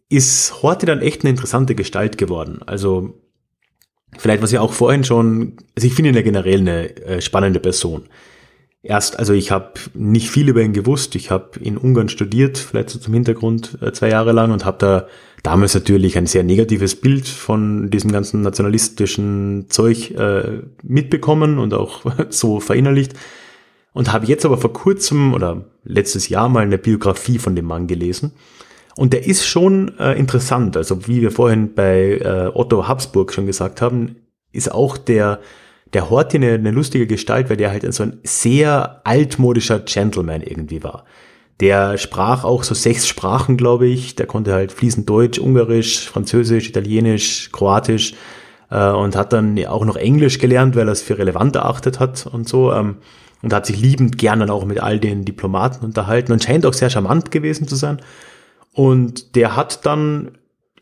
ist Horthy dann echt eine interessante Gestalt geworden. Also vielleicht was ja auch vorhin schon, also ich finde ihn ja generell eine äh, spannende Person. Erst, also ich habe nicht viel über ihn gewusst. Ich habe in Ungarn studiert, vielleicht so zum Hintergrund äh, zwei Jahre lang und habe da damals natürlich ein sehr negatives Bild von diesem ganzen nationalistischen Zeug äh, mitbekommen und auch so verinnerlicht. Und habe jetzt aber vor kurzem oder letztes Jahr mal eine Biografie von dem Mann gelesen. Und der ist schon äh, interessant. Also wie wir vorhin bei äh, Otto Habsburg schon gesagt haben, ist auch der der Horthy eine, eine lustige Gestalt, weil der halt so ein sehr altmodischer Gentleman irgendwie war. Der sprach auch so sechs Sprachen, glaube ich. Der konnte halt fließend Deutsch, Ungarisch, Französisch, Italienisch, Kroatisch äh, und hat dann auch noch Englisch gelernt, weil er es für relevant erachtet hat und so. Ähm, und hat sich liebend gern dann auch mit all den Diplomaten unterhalten und scheint auch sehr charmant gewesen zu sein. Und der hat dann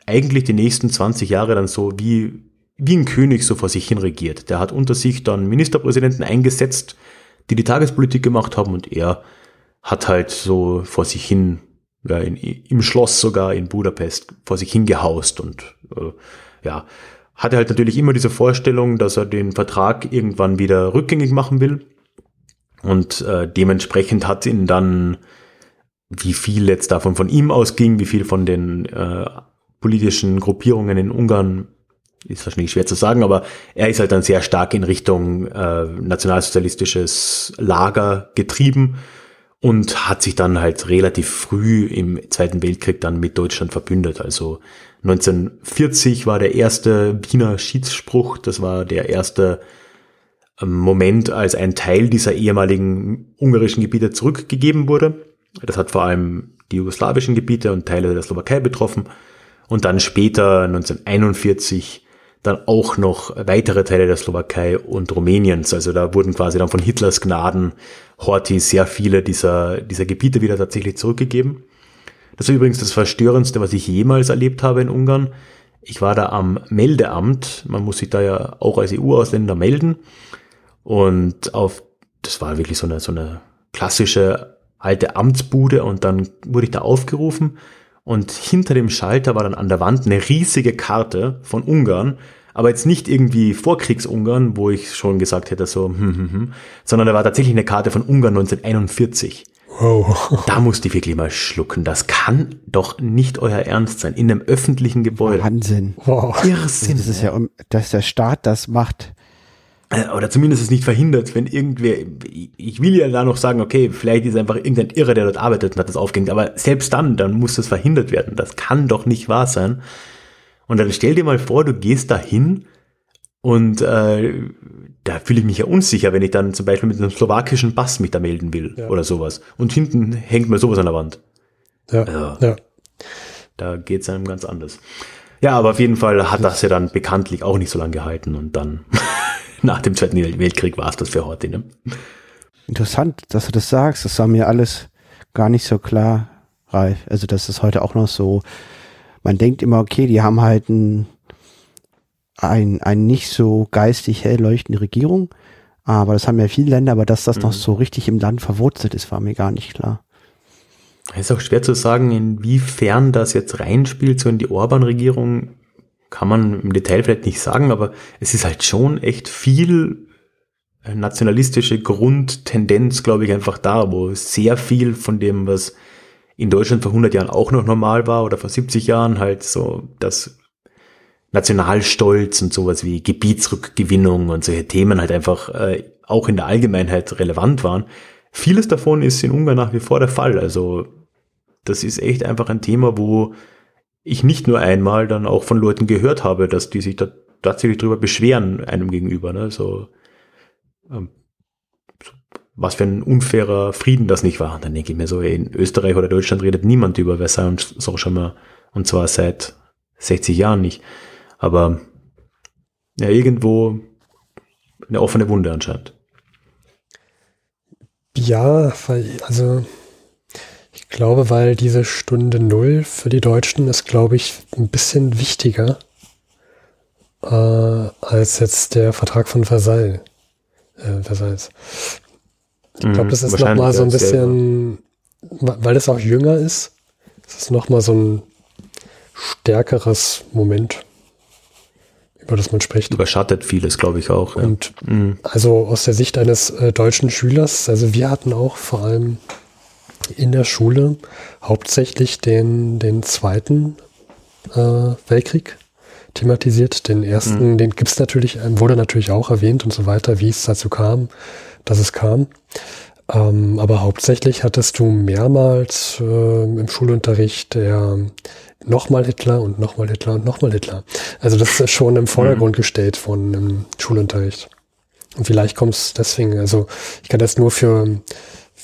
eigentlich die nächsten 20 Jahre dann so wie wie ein König so vor sich hin regiert. Der hat unter sich dann Ministerpräsidenten eingesetzt, die die Tagespolitik gemacht haben und er hat halt so vor sich hin, ja, in, im Schloss sogar in Budapest vor sich hin gehaust und äh, ja, hatte halt natürlich immer diese Vorstellung, dass er den Vertrag irgendwann wieder rückgängig machen will. Und äh, dementsprechend hat ihn dann, wie viel jetzt davon von ihm ausging, wie viel von den äh, politischen Gruppierungen in Ungarn ist wahrscheinlich schwer zu sagen, aber er ist halt dann sehr stark in Richtung äh, nationalsozialistisches Lager getrieben und hat sich dann halt relativ früh im Zweiten Weltkrieg dann mit Deutschland verbündet. Also 1940 war der erste Wiener Schiedsspruch, das war der erste ähm, Moment, als ein Teil dieser ehemaligen ungarischen Gebiete zurückgegeben wurde. Das hat vor allem die jugoslawischen Gebiete und Teile der Slowakei betroffen. Und dann später 1941 dann auch noch weitere Teile der Slowakei und Rumäniens. Also da wurden quasi dann von Hitlers Gnaden Horthy sehr viele dieser, dieser Gebiete wieder tatsächlich zurückgegeben. Das ist übrigens das Verstörendste, was ich jemals erlebt habe in Ungarn. Ich war da am Meldeamt. Man muss sich da ja auch als EU-Ausländer melden. Und auf, das war wirklich so eine, so eine klassische alte Amtsbude und dann wurde ich da aufgerufen und hinter dem Schalter war dann an der Wand eine riesige Karte von Ungarn, aber jetzt nicht irgendwie Vorkriegs-Ungarn, wo ich schon gesagt hätte, so, hm, hm, hm, sondern da war tatsächlich eine Karte von Ungarn 1941. Wow. Da musste ich wirklich mal schlucken. Das kann doch nicht euer Ernst sein. In einem öffentlichen Gebäude. Wahnsinn. Wow. Irrsinn. Das ist ja, dass der Staat das macht. Äh, oder zumindest es nicht verhindert, wenn irgendwer, ich will ja da noch sagen, okay, vielleicht ist einfach irgendein Irrer, der dort arbeitet und hat das aufgehängt, aber selbst dann, dann muss das verhindert werden. Das kann doch nicht wahr sein. Und dann stell dir mal vor, du gehst da hin und äh, da fühle ich mich ja unsicher, wenn ich dann zum Beispiel mit einem slowakischen Pass mich da melden will ja. oder sowas. Und hinten hängt mir sowas an der Wand. Ja, also, ja. Da geht's einem ganz anders. Ja, aber auf jeden Fall hat das ja dann bekanntlich auch nicht so lange gehalten und dann nach dem Zweiten Weltkrieg war es das für heute. Ne? Interessant, dass du das sagst. Das war mir alles gar nicht so klar, Ralf. Also das ist heute auch noch so. Man denkt immer, okay, die haben halt ein, ein, ein nicht so geistig hell leuchtende Regierung. Aber das haben ja viele Länder, aber dass das mhm. noch so richtig im Land verwurzelt ist, war mir gar nicht klar. Es ist auch schwer zu sagen, inwiefern das jetzt reinspielt, so in die Orban-Regierung kann man im Detail vielleicht nicht sagen, aber es ist halt schon echt viel äh, nationalistische Grundtendenz, glaube ich, einfach da, wo sehr viel von dem, was in Deutschland vor 100 Jahren auch noch normal war oder vor 70 Jahren halt so das Nationalstolz und sowas wie Gebietsrückgewinnung und solche Themen halt einfach äh, auch in der Allgemeinheit relevant waren. Vieles davon ist in Ungarn nach wie vor der Fall. Also das ist echt einfach ein Thema, wo ich nicht nur einmal dann auch von Leuten gehört habe, dass die sich da tatsächlich drüber beschweren einem gegenüber. Ne? So, ähm, was für ein unfairer Frieden das nicht war. Und dann denke ich mir so, in Österreich oder Deutschland redet niemand über Versailles und so schon mal, und zwar seit 60 Jahren nicht. Aber ja, irgendwo eine offene Wunde anscheinend. Ja, also ich glaube, weil diese Stunde Null für die Deutschen ist, glaube ich, ein bisschen wichtiger äh, als jetzt der Vertrag von Versailles. Äh, Versailles. Ich glaube, mhm, das ist nochmal so ein bisschen, weil es auch jünger ist, ist es nochmal so ein stärkeres Moment, über das man spricht. Überschattet vieles, glaube ich auch. Ja. Und mhm. also aus der Sicht eines äh, deutschen Schülers, also wir hatten auch vor allem in der Schule hauptsächlich den, den zweiten äh, Weltkrieg thematisiert. Den ersten, mhm. den gibt's natürlich, äh, wurde natürlich auch erwähnt und so weiter, wie es dazu kam, dass es kam. Ähm, aber hauptsächlich hattest du mehrmals äh, im Schulunterricht der nochmal Hitler und nochmal Hitler und nochmal Hitler. Also das ist schon im Vordergrund mhm. gestellt von im Schulunterricht. Und vielleicht kommt es deswegen, also ich kann das nur für,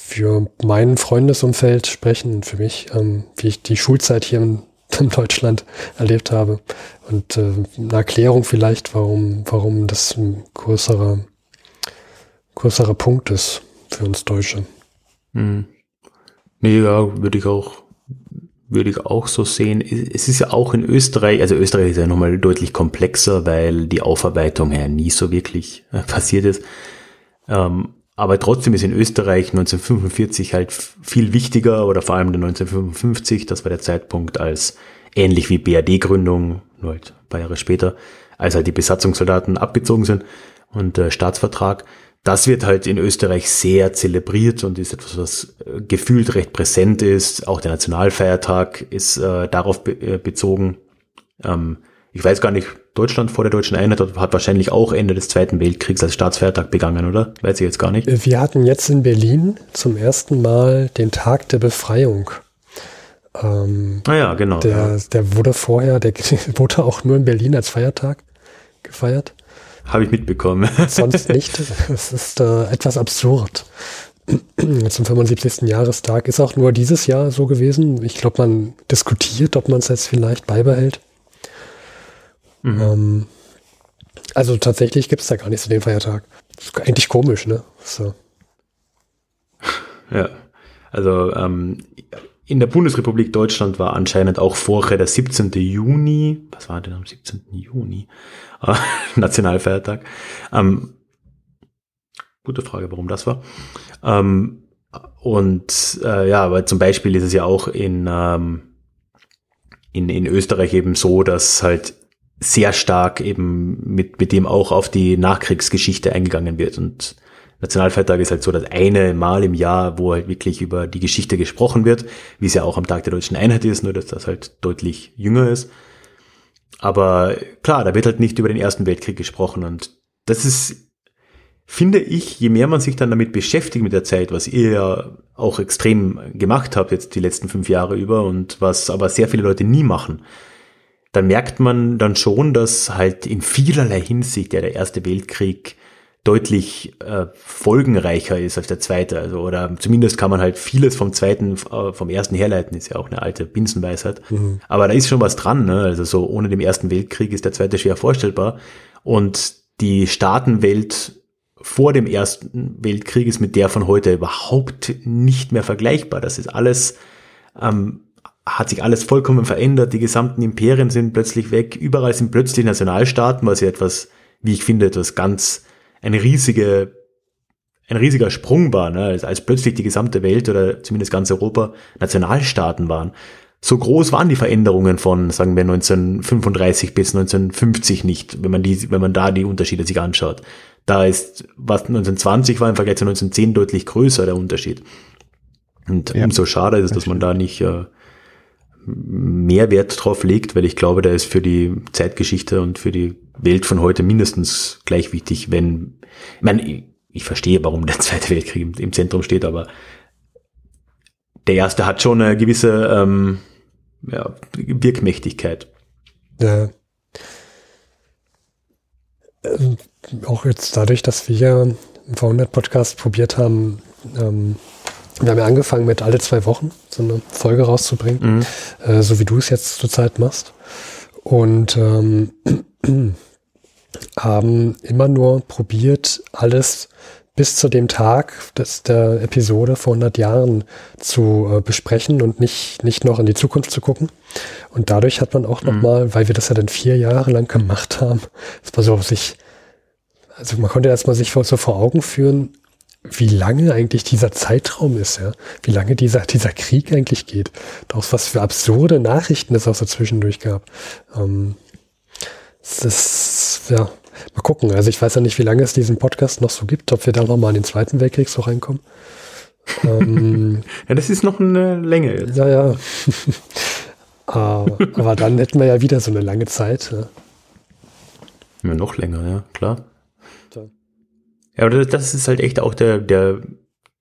für mein Freundesumfeld sprechen, für mich, ähm, wie ich die Schulzeit hier in, in Deutschland erlebt habe. Und äh, eine Erklärung vielleicht, warum, warum das ein größerer, größerer Punkt ist für uns Deutsche. Hm. Nee, ja, würde ich auch, würde ich auch so sehen. Es ist ja auch in Österreich, also Österreich ist ja nochmal deutlich komplexer, weil die Aufarbeitung ja nie so wirklich äh, passiert ist. Ähm, aber trotzdem ist in Österreich 1945 halt viel wichtiger oder vor allem 1955, das war der Zeitpunkt als ähnlich wie BRD-Gründung, nur halt ein paar Jahre später, als halt die Besatzungssoldaten abgezogen sind und äh, Staatsvertrag das wird halt in Österreich sehr zelebriert und ist etwas, was äh, gefühlt recht präsent ist. Auch der Nationalfeiertag ist äh, darauf be äh, bezogen. Ähm, ich weiß gar nicht, Deutschland vor der deutschen Einheit hat wahrscheinlich auch Ende des Zweiten Weltkriegs als Staatsfeiertag begangen, oder? Weiß ich jetzt gar nicht. Wir hatten jetzt in Berlin zum ersten Mal den Tag der Befreiung. Ähm, ah ja, genau. Der, ja. der wurde vorher, der wurde auch nur in Berlin als Feiertag gefeiert. Habe ich mitbekommen. Sonst nicht. Es ist äh, etwas absurd. Zum 75. Jahrestag ist auch nur dieses Jahr so gewesen. Ich glaube, man diskutiert, ob man es jetzt vielleicht beibehält. Mhm. Ähm, also tatsächlich gibt es da gar nicht so den Feiertag. Ist eigentlich komisch, ne? So. Ja, also ähm, in der Bundesrepublik Deutschland war anscheinend auch vorher der 17. Juni. Was war denn am 17. Juni? Nationalfeiertag. Ähm, gute Frage, warum das war. Ähm, und äh, ja, aber zum Beispiel ist es ja auch in, ähm, in, in Österreich eben so, dass halt sehr stark eben mit, mit dem auch auf die Nachkriegsgeschichte eingegangen wird. Und Nationalfeiertag ist halt so das eine Mal im Jahr, wo halt wirklich über die Geschichte gesprochen wird, wie es ja auch am Tag der deutschen Einheit ist, nur dass das halt deutlich jünger ist. Aber klar, da wird halt nicht über den Ersten Weltkrieg gesprochen und das ist, finde ich, je mehr man sich dann damit beschäftigt mit der Zeit, was ihr ja auch extrem gemacht habt jetzt die letzten fünf Jahre über und was aber sehr viele Leute nie machen, dann merkt man dann schon, dass halt in vielerlei Hinsicht ja der Erste Weltkrieg deutlich äh, folgenreicher ist als der zweite. Also, oder zumindest kann man halt vieles vom zweiten, äh, vom ersten herleiten, ist ja auch eine alte Binsenweisheit. Mhm. Aber da ist schon was dran, ne? Also so ohne dem Ersten Weltkrieg ist der zweite schwer vorstellbar. Und die Staatenwelt vor dem Ersten Weltkrieg ist mit der von heute überhaupt nicht mehr vergleichbar. Das ist alles, ähm, hat sich alles vollkommen verändert. Die gesamten Imperien sind plötzlich weg. Überall sind plötzlich Nationalstaaten, was ja etwas, wie ich finde, etwas ganz eine riesige, ein riesiger Sprung war, ne? als, als plötzlich die gesamte Welt oder zumindest ganz Europa Nationalstaaten waren. So groß waren die Veränderungen von, sagen wir, 1935 bis 1950 nicht, wenn man die, wenn man da die Unterschiede sich anschaut. Da ist, was 1920 war im Vergleich zu 1910 deutlich größer der Unterschied. Und ja. umso schade ist es, dass man da nicht äh, mehr Wert drauf legt, weil ich glaube, da ist für die Zeitgeschichte und für die Welt von heute mindestens gleich wichtig, wenn, ich meine, ich verstehe, warum der Zweite Weltkrieg im, Zentrum steht, aber der erste hat schon eine gewisse ähm, ja, Wirkmächtigkeit. Ja. Ähm, auch jetzt dadurch, dass wir im V100-Podcast probiert haben, ähm, wir haben ja angefangen mit alle zwei Wochen so eine Folge rauszubringen, mhm. äh, so wie du es jetzt zurzeit machst. Und ähm, haben immer nur probiert, alles bis zu dem Tag des, der Episode vor 100 Jahren zu äh, besprechen und nicht, nicht noch in die Zukunft zu gucken. Und dadurch hat man auch mhm. nochmal, weil wir das ja dann vier Jahre lang gemacht haben, das war so sich, also man konnte erstmal sich so vor Augen führen, wie lange eigentlich dieser Zeitraum ist, ja, wie lange dieser, dieser Krieg eigentlich geht. Auch was für absurde Nachrichten es auch so zwischendurch gab. Ähm, das ja, Mal gucken. Also ich weiß ja nicht, wie lange es diesen Podcast noch so gibt, ob wir da noch mal in den Zweiten Weltkrieg so reinkommen. ähm, ja, das ist noch eine Länge jetzt. Ja, ja. aber, aber dann hätten wir ja wieder so eine lange Zeit. Ja, ja noch länger, ja, klar. Ja, aber das ist halt echt auch der, der,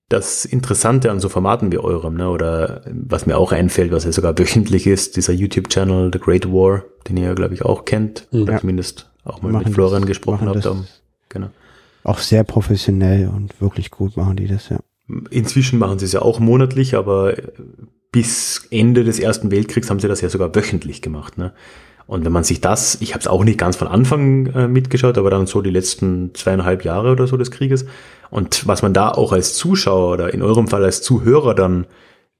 das Interessante an so Formaten wie eurem, ne? Oder was mir auch einfällt, was ja sogar wöchentlich ist, dieser YouTube-Channel The Great War, den ihr, glaube ich, auch kennt. Ja. Oder zumindest auch mal mit Florian das, gesprochen habt. Genau. Auch sehr professionell und wirklich gut machen die das, ja. Inzwischen machen sie es ja auch monatlich, aber bis Ende des Ersten Weltkriegs haben sie das ja sogar wöchentlich gemacht. Ne? Und wenn man sich das, ich habe es auch nicht ganz von Anfang äh, mitgeschaut, aber dann so die letzten zweieinhalb Jahre oder so des Krieges. Und was man da auch als Zuschauer oder in eurem Fall als Zuhörer dann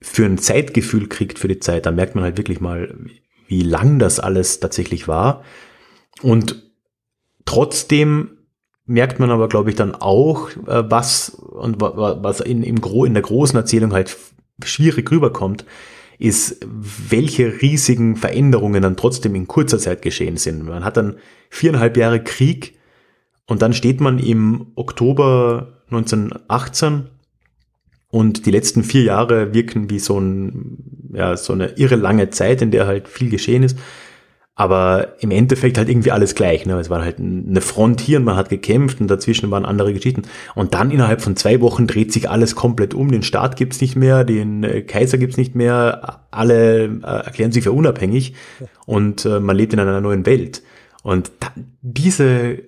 für ein Zeitgefühl kriegt für die Zeit, da merkt man halt wirklich mal, wie lang das alles tatsächlich war. Und Trotzdem merkt man aber, glaube ich, dann auch, äh, was und was in, im Gro in der großen Erzählung halt schwierig rüberkommt, ist, welche riesigen Veränderungen dann trotzdem in kurzer Zeit geschehen sind. Man hat dann viereinhalb Jahre Krieg und dann steht man im Oktober 1918 und die letzten vier Jahre wirken wie so, ein, ja, so eine irre lange Zeit, in der halt viel geschehen ist. Aber im Endeffekt halt irgendwie alles gleich. Ne? Es war halt eine Front hier und man hat gekämpft und dazwischen waren andere Geschichten. Und dann innerhalb von zwei Wochen dreht sich alles komplett um. Den Staat gibt's nicht mehr, den äh, Kaiser gibt's nicht mehr, alle äh, erklären sich für unabhängig und äh, man lebt in einer neuen Welt. Und da, diese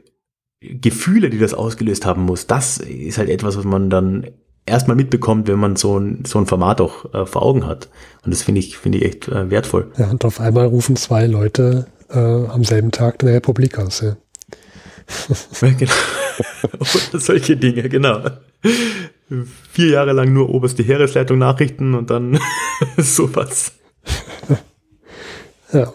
Gefühle, die das ausgelöst haben muss, das ist halt etwas, was man dann erstmal mitbekommt, wenn man so ein, so ein Format auch äh, vor Augen hat. Und das finde ich, finde ich echt äh, wertvoll. Ja, und auf einmal rufen zwei Leute äh, am selben Tag eine Republik aus. Ja. ja genau. Oder solche Dinge, genau. Vier Jahre lang nur oberste Heeresleitung Nachrichten und dann sowas. ja.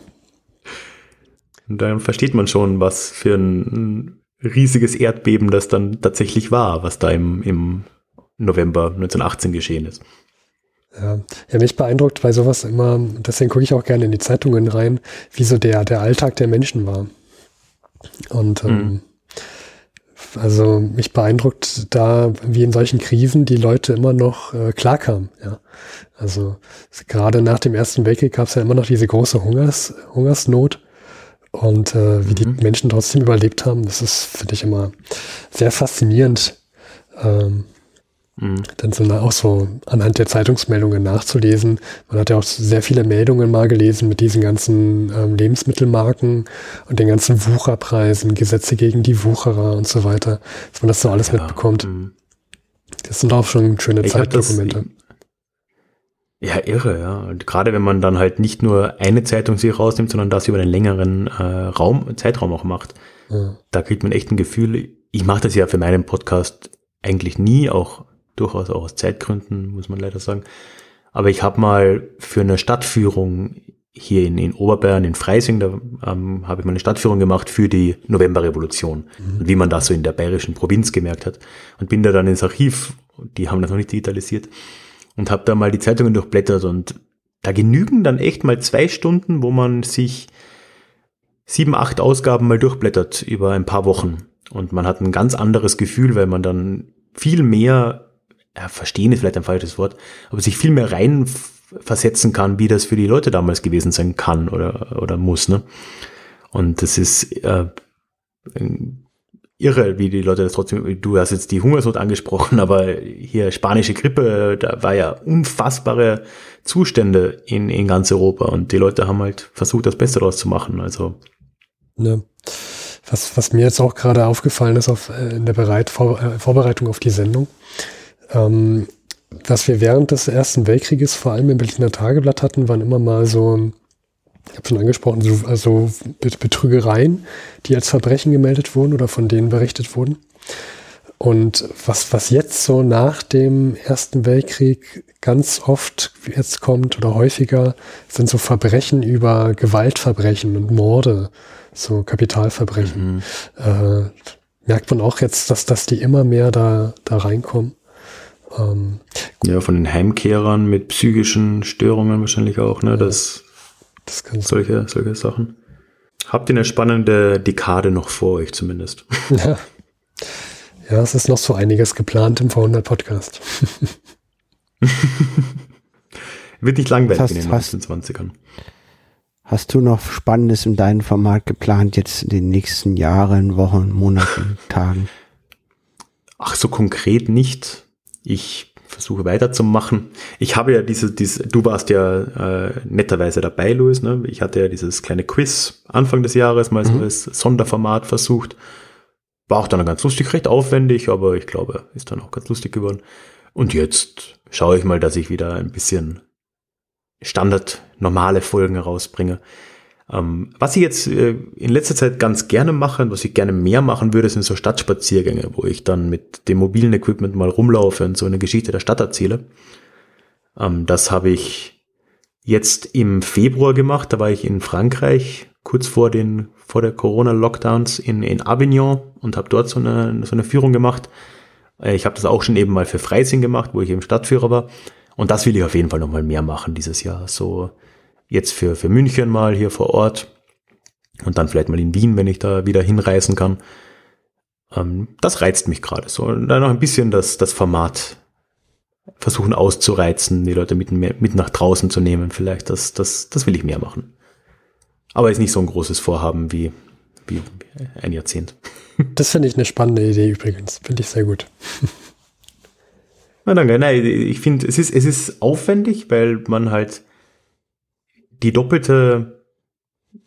Und dann versteht man schon, was für ein riesiges Erdbeben das dann tatsächlich war, was da im, im November 1918 geschehen ist. Ja, ja, mich beeindruckt bei sowas immer, deswegen gucke ich auch gerne in die Zeitungen rein, wie so der, der Alltag der Menschen war. Und ähm, mhm. also mich beeindruckt da, wie in solchen Krisen die Leute immer noch äh, klarkamen. Ja. Also gerade nach dem Ersten Weltkrieg gab es ja immer noch diese große Hungers, Hungersnot. Und äh, wie mhm. die Menschen trotzdem überlebt haben, das ist, finde ich, immer sehr faszinierend. Ähm, Mhm. Dann so auch so anhand der Zeitungsmeldungen nachzulesen. Man hat ja auch sehr viele Meldungen mal gelesen mit diesen ganzen ähm, Lebensmittelmarken und den ganzen Wucherpreisen, Gesetze gegen die Wucherer und so weiter, dass man das so alles ja. mitbekommt. Mhm. Das sind auch schon schöne ich Zeitdokumente. ja, irre, ja. Und gerade wenn man dann halt nicht nur eine Zeitung sich rausnimmt, sondern das über einen längeren äh, Raum, Zeitraum auch macht, ja. da kriegt man echt ein Gefühl. Ich mache das ja für meinen Podcast eigentlich nie, auch durchaus auch aus Zeitgründen, muss man leider sagen. Aber ich habe mal für eine Stadtführung hier in, in Oberbayern, in Freising, da ähm, habe ich mal eine Stadtführung gemacht für die Novemberrevolution mhm. und wie man das so in der bayerischen Provinz gemerkt hat. Und bin da dann ins Archiv, die haben das noch nicht digitalisiert, und habe da mal die Zeitungen durchblättert und da genügen dann echt mal zwei Stunden, wo man sich sieben, acht Ausgaben mal durchblättert über ein paar Wochen. Und man hat ein ganz anderes Gefühl, weil man dann viel mehr ja, verstehen ist vielleicht ein falsches Wort, aber sich viel mehr reinversetzen kann, wie das für die Leute damals gewesen sein kann oder, oder muss. Ne? Und das ist äh, irre, wie die Leute das trotzdem, du hast jetzt die Hungersnot angesprochen, aber hier spanische Grippe, da war ja unfassbare Zustände in, in ganz Europa und die Leute haben halt versucht, das Beste daraus zu machen. Also. Ja. was, was mir jetzt auch gerade aufgefallen ist auf, äh, in der Bereit, Vor, äh, Vorbereitung auf die Sendung, ähm, was wir während des Ersten Weltkrieges vor allem im Berliner Tageblatt hatten, waren immer mal so, ich habe schon angesprochen, so also Betrügereien, die als Verbrechen gemeldet wurden oder von denen berichtet wurden. Und was, was jetzt so nach dem Ersten Weltkrieg ganz oft jetzt kommt oder häufiger, sind so Verbrechen über Gewaltverbrechen und Morde, so Kapitalverbrechen. Mhm. Äh, merkt man auch jetzt, dass, dass die immer mehr da, da reinkommen. Ähm, ja, von den Heimkehrern mit psychischen Störungen wahrscheinlich auch, ne? Das, das kann solche, solche Sachen. Habt ihr eine spannende Dekade noch vor euch zumindest? Ja. Ja, es ist noch so einiges geplant im V100 Podcast. Wird nicht langweilig hast, in den 1920ern. Hast du noch Spannendes in deinem Format geplant jetzt in den nächsten Jahren, Wochen, Monaten, Tagen? Ach, so konkret nicht. Ich versuche weiterzumachen. Ich habe ja diese, diese du warst ja äh, netterweise dabei, Louis. Ne? Ich hatte ja dieses kleine Quiz Anfang des Jahres mal mhm. so als Sonderformat versucht. War auch dann ganz lustig, recht aufwendig, aber ich glaube, ist dann auch ganz lustig geworden. Und jetzt schaue ich mal, dass ich wieder ein bisschen Standard normale Folgen herausbringe. Ähm, was ich jetzt äh, in letzter Zeit ganz gerne mache und was ich gerne mehr machen würde, sind so Stadtspaziergänge, wo ich dann mit dem mobilen Equipment mal rumlaufe und so eine Geschichte der Stadt erzähle. Ähm, das habe ich jetzt im Februar gemacht. Da war ich in Frankreich, kurz vor den vor der Corona-Lockdowns in, in Avignon und habe dort so eine, so eine Führung gemacht. Äh, ich habe das auch schon eben mal für Freising gemacht, wo ich eben Stadtführer war. Und das will ich auf jeden Fall nochmal mehr machen dieses Jahr. So jetzt für, für München mal hier vor Ort und dann vielleicht mal in Wien, wenn ich da wieder hinreisen kann. Ähm, das reizt mich gerade so. Und dann noch ein bisschen das, das Format versuchen auszureizen, die Leute mit, mit nach draußen zu nehmen. Vielleicht, das, das, das will ich mehr machen. Aber ist nicht so ein großes Vorhaben wie, wie ein Jahrzehnt. Das finde ich eine spannende Idee übrigens. Finde ich sehr gut. Na, danke. Nein, ich finde, es ist, es ist aufwendig, weil man halt die doppelte,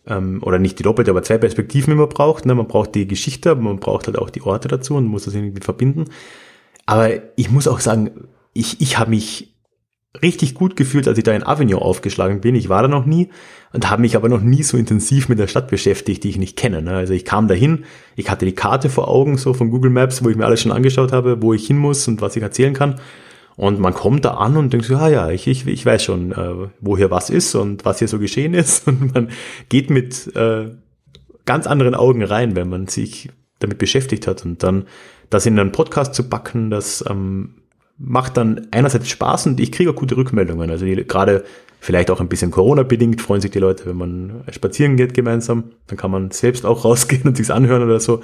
ähm, oder nicht die doppelte, aber zwei Perspektiven immer braucht. Ne? Man braucht die Geschichte, aber man braucht halt auch die Orte dazu und muss das irgendwie verbinden. Aber ich muss auch sagen, ich, ich habe mich richtig gut gefühlt, als ich da in Avignon aufgeschlagen bin. Ich war da noch nie und habe mich aber noch nie so intensiv mit der Stadt beschäftigt, die ich nicht kenne. Ne? Also ich kam dahin, ich hatte die Karte vor Augen, so von Google Maps, wo ich mir alles schon angeschaut habe, wo ich hin muss und was ich erzählen kann. Und man kommt da an und denkt so, ah ja, ich, ich, ich weiß schon, äh, wo hier was ist und was hier so geschehen ist. Und man geht mit äh, ganz anderen Augen rein, wenn man sich damit beschäftigt hat. Und dann das in einen Podcast zu backen, das ähm, macht dann einerseits Spaß und ich kriege auch gute Rückmeldungen. Also gerade vielleicht auch ein bisschen Corona-bedingt freuen sich die Leute, wenn man spazieren geht gemeinsam. Dann kann man selbst auch rausgehen und sich's anhören oder so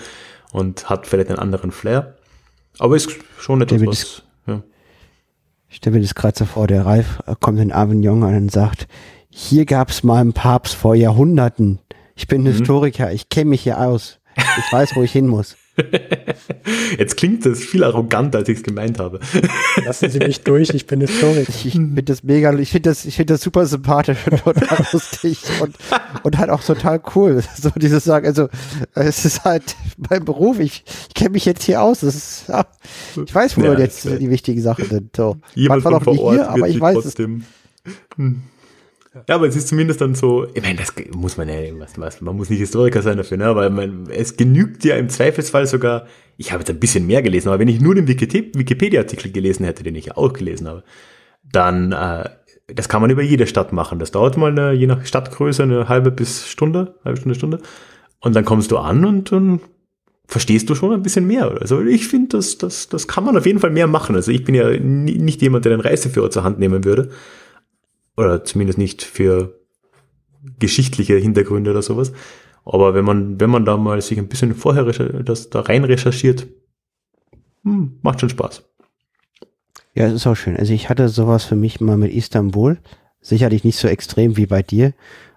und hat vielleicht einen anderen Flair. Aber ist schon etwas, was, ja. Ich stelle mir das gerade so vor, der Ralf kommt in Avignon an und sagt, hier gab's mal einen Papst vor Jahrhunderten. Ich bin mhm. Historiker, ich kenne mich hier aus. Ich weiß, wo ich hin muss. Jetzt klingt das viel arroganter, als ich es gemeint habe. Lassen Sie mich durch, ich bin Historiker. Ich finde das mega, ich finde das, ich finde das super sympathisch und total lustig und, und halt auch total cool. So dieses Sagen, also, es ist halt mein Beruf, ich, ich kenne mich jetzt hier aus. Das ist, ja, ich weiß, wo ja, jetzt die wichtigen Sachen sind. So. Jemand von vor Ort hier, aber ich weiß trotzdem. es. Hm. Ja, aber es ist zumindest dann so, ich meine, das muss man ja, was, was, man muss nicht Historiker sein dafür, ne? aber man, es genügt ja im Zweifelsfall sogar, ich habe jetzt ein bisschen mehr gelesen, aber wenn ich nur den Wikipedia-Artikel gelesen hätte, den ich auch gelesen habe, dann, äh, das kann man über jede Stadt machen. Das dauert mal eine, je nach Stadtgröße eine halbe bis Stunde, halbe Stunde, Stunde. Und dann kommst du an und dann verstehst du schon ein bisschen mehr. Also ich finde, das, das, das kann man auf jeden Fall mehr machen. Also ich bin ja nicht jemand, der den Reiseführer zur Hand nehmen würde oder zumindest nicht für geschichtliche Hintergründe oder sowas. Aber wenn man, wenn man da mal sich ein bisschen vorher das da rein recherchiert, hm, macht schon Spaß. Ja, es ist auch schön. Also ich hatte sowas für mich mal mit Istanbul. Sicherlich nicht so extrem wie bei dir.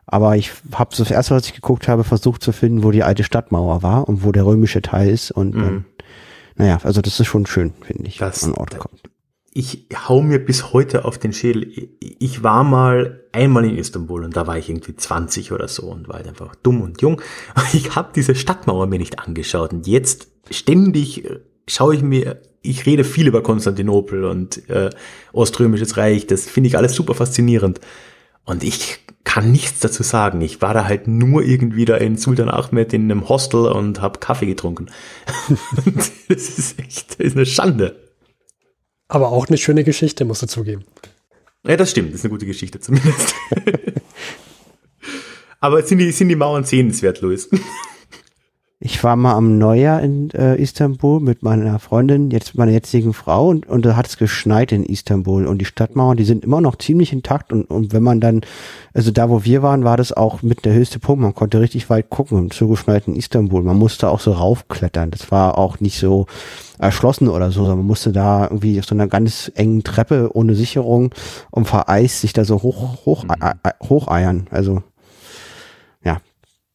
Aber ich habe so das erste, was ich geguckt habe, versucht zu finden, wo die alte Stadtmauer war und wo der römische Teil ist. Und mhm. dann, naja, also das ist schon schön, finde ich, das, an Ort kommt. Ich hau mir bis heute auf den Schädel. Ich war mal einmal in Istanbul und da war ich irgendwie 20 oder so und war halt einfach dumm und jung. Ich habe diese Stadtmauer mir nicht angeschaut und jetzt ständig äh, schaue ich mir, ich rede viel über Konstantinopel und äh, Oströmisches Reich, das finde ich alles super faszinierend. Und ich kann nichts dazu sagen. Ich war da halt nur irgendwie da in Sultan Ahmed in einem Hostel und habe Kaffee getrunken. das ist echt, das ist eine Schande. Aber auch eine schöne Geschichte, musst du zugeben. Ja, das stimmt. Das ist eine gute Geschichte zumindest. Aber sind die, sind die Mauern sehenswert, Louis? Ich war mal am Neujahr in äh, Istanbul mit meiner Freundin, jetzt meiner jetzigen Frau, und, und da hat es geschneit in Istanbul. Und die Stadtmauern, die sind immer noch ziemlich intakt. Und, und wenn man dann, also da, wo wir waren, war das auch mit der höchste Punkt. Man konnte richtig weit gucken im zugeschneiten Istanbul. Man musste auch so raufklettern. Das war auch nicht so erschlossen oder so, sondern man musste da irgendwie auf so einer ganz engen Treppe ohne Sicherung und vereist sich da so hoch, hoch, mhm. hocheiern. Also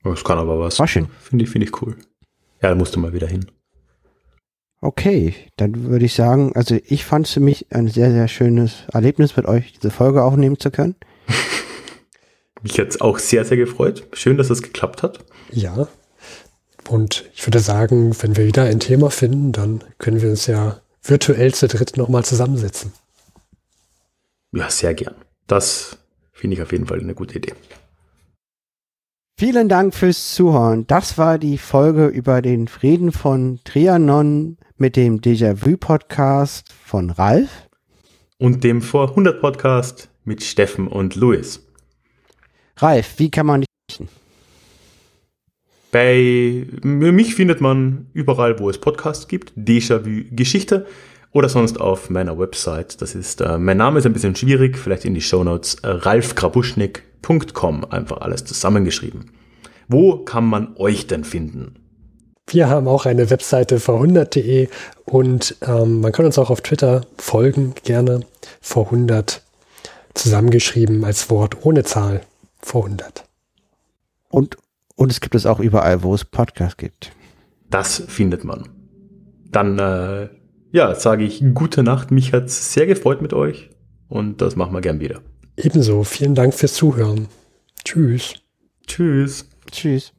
das kann aber was. War schön. Finde ich, finde ich cool. Ja, da musst du mal wieder hin. Okay, dann würde ich sagen, also ich fand es für mich ein sehr, sehr schönes Erlebnis mit euch, diese Folge aufnehmen zu können. mich hat es auch sehr, sehr gefreut. Schön, dass es geklappt hat. Ja. Und ich würde sagen, wenn wir wieder ein Thema finden, dann können wir uns ja virtuell zu dritt nochmal zusammensetzen. Ja, sehr gern. Das finde ich auf jeden Fall eine gute Idee. Vielen Dank fürs Zuhören. Das war die Folge über den Frieden von Trianon mit dem Déjà-vu-Podcast von Ralf. Und dem Vor 100 Podcast mit Steffen und Luis. Ralf, wie kann man dich Bei mich findet man überall, wo es Podcasts gibt, Déjà-vu Geschichte oder sonst auf meiner Website. Das ist, äh, mein Name ist ein bisschen schwierig, vielleicht in die Shownotes, äh, ralfgrabuschnik.com, einfach alles zusammengeschrieben. Wo kann man euch denn finden? Wir haben auch eine Webseite v100.de und ähm, man kann uns auch auf Twitter folgen, gerne v100 zusammengeschrieben als Wort ohne Zahl v100. Und, und es gibt es auch überall, wo es Podcasts gibt. Das findet man. Dann äh, ja, sage ich gute Nacht. Mich hat es sehr gefreut mit euch und das machen wir gern wieder. Ebenso. Vielen Dank fürs Zuhören. Tschüss. Tschüss. Tschüss.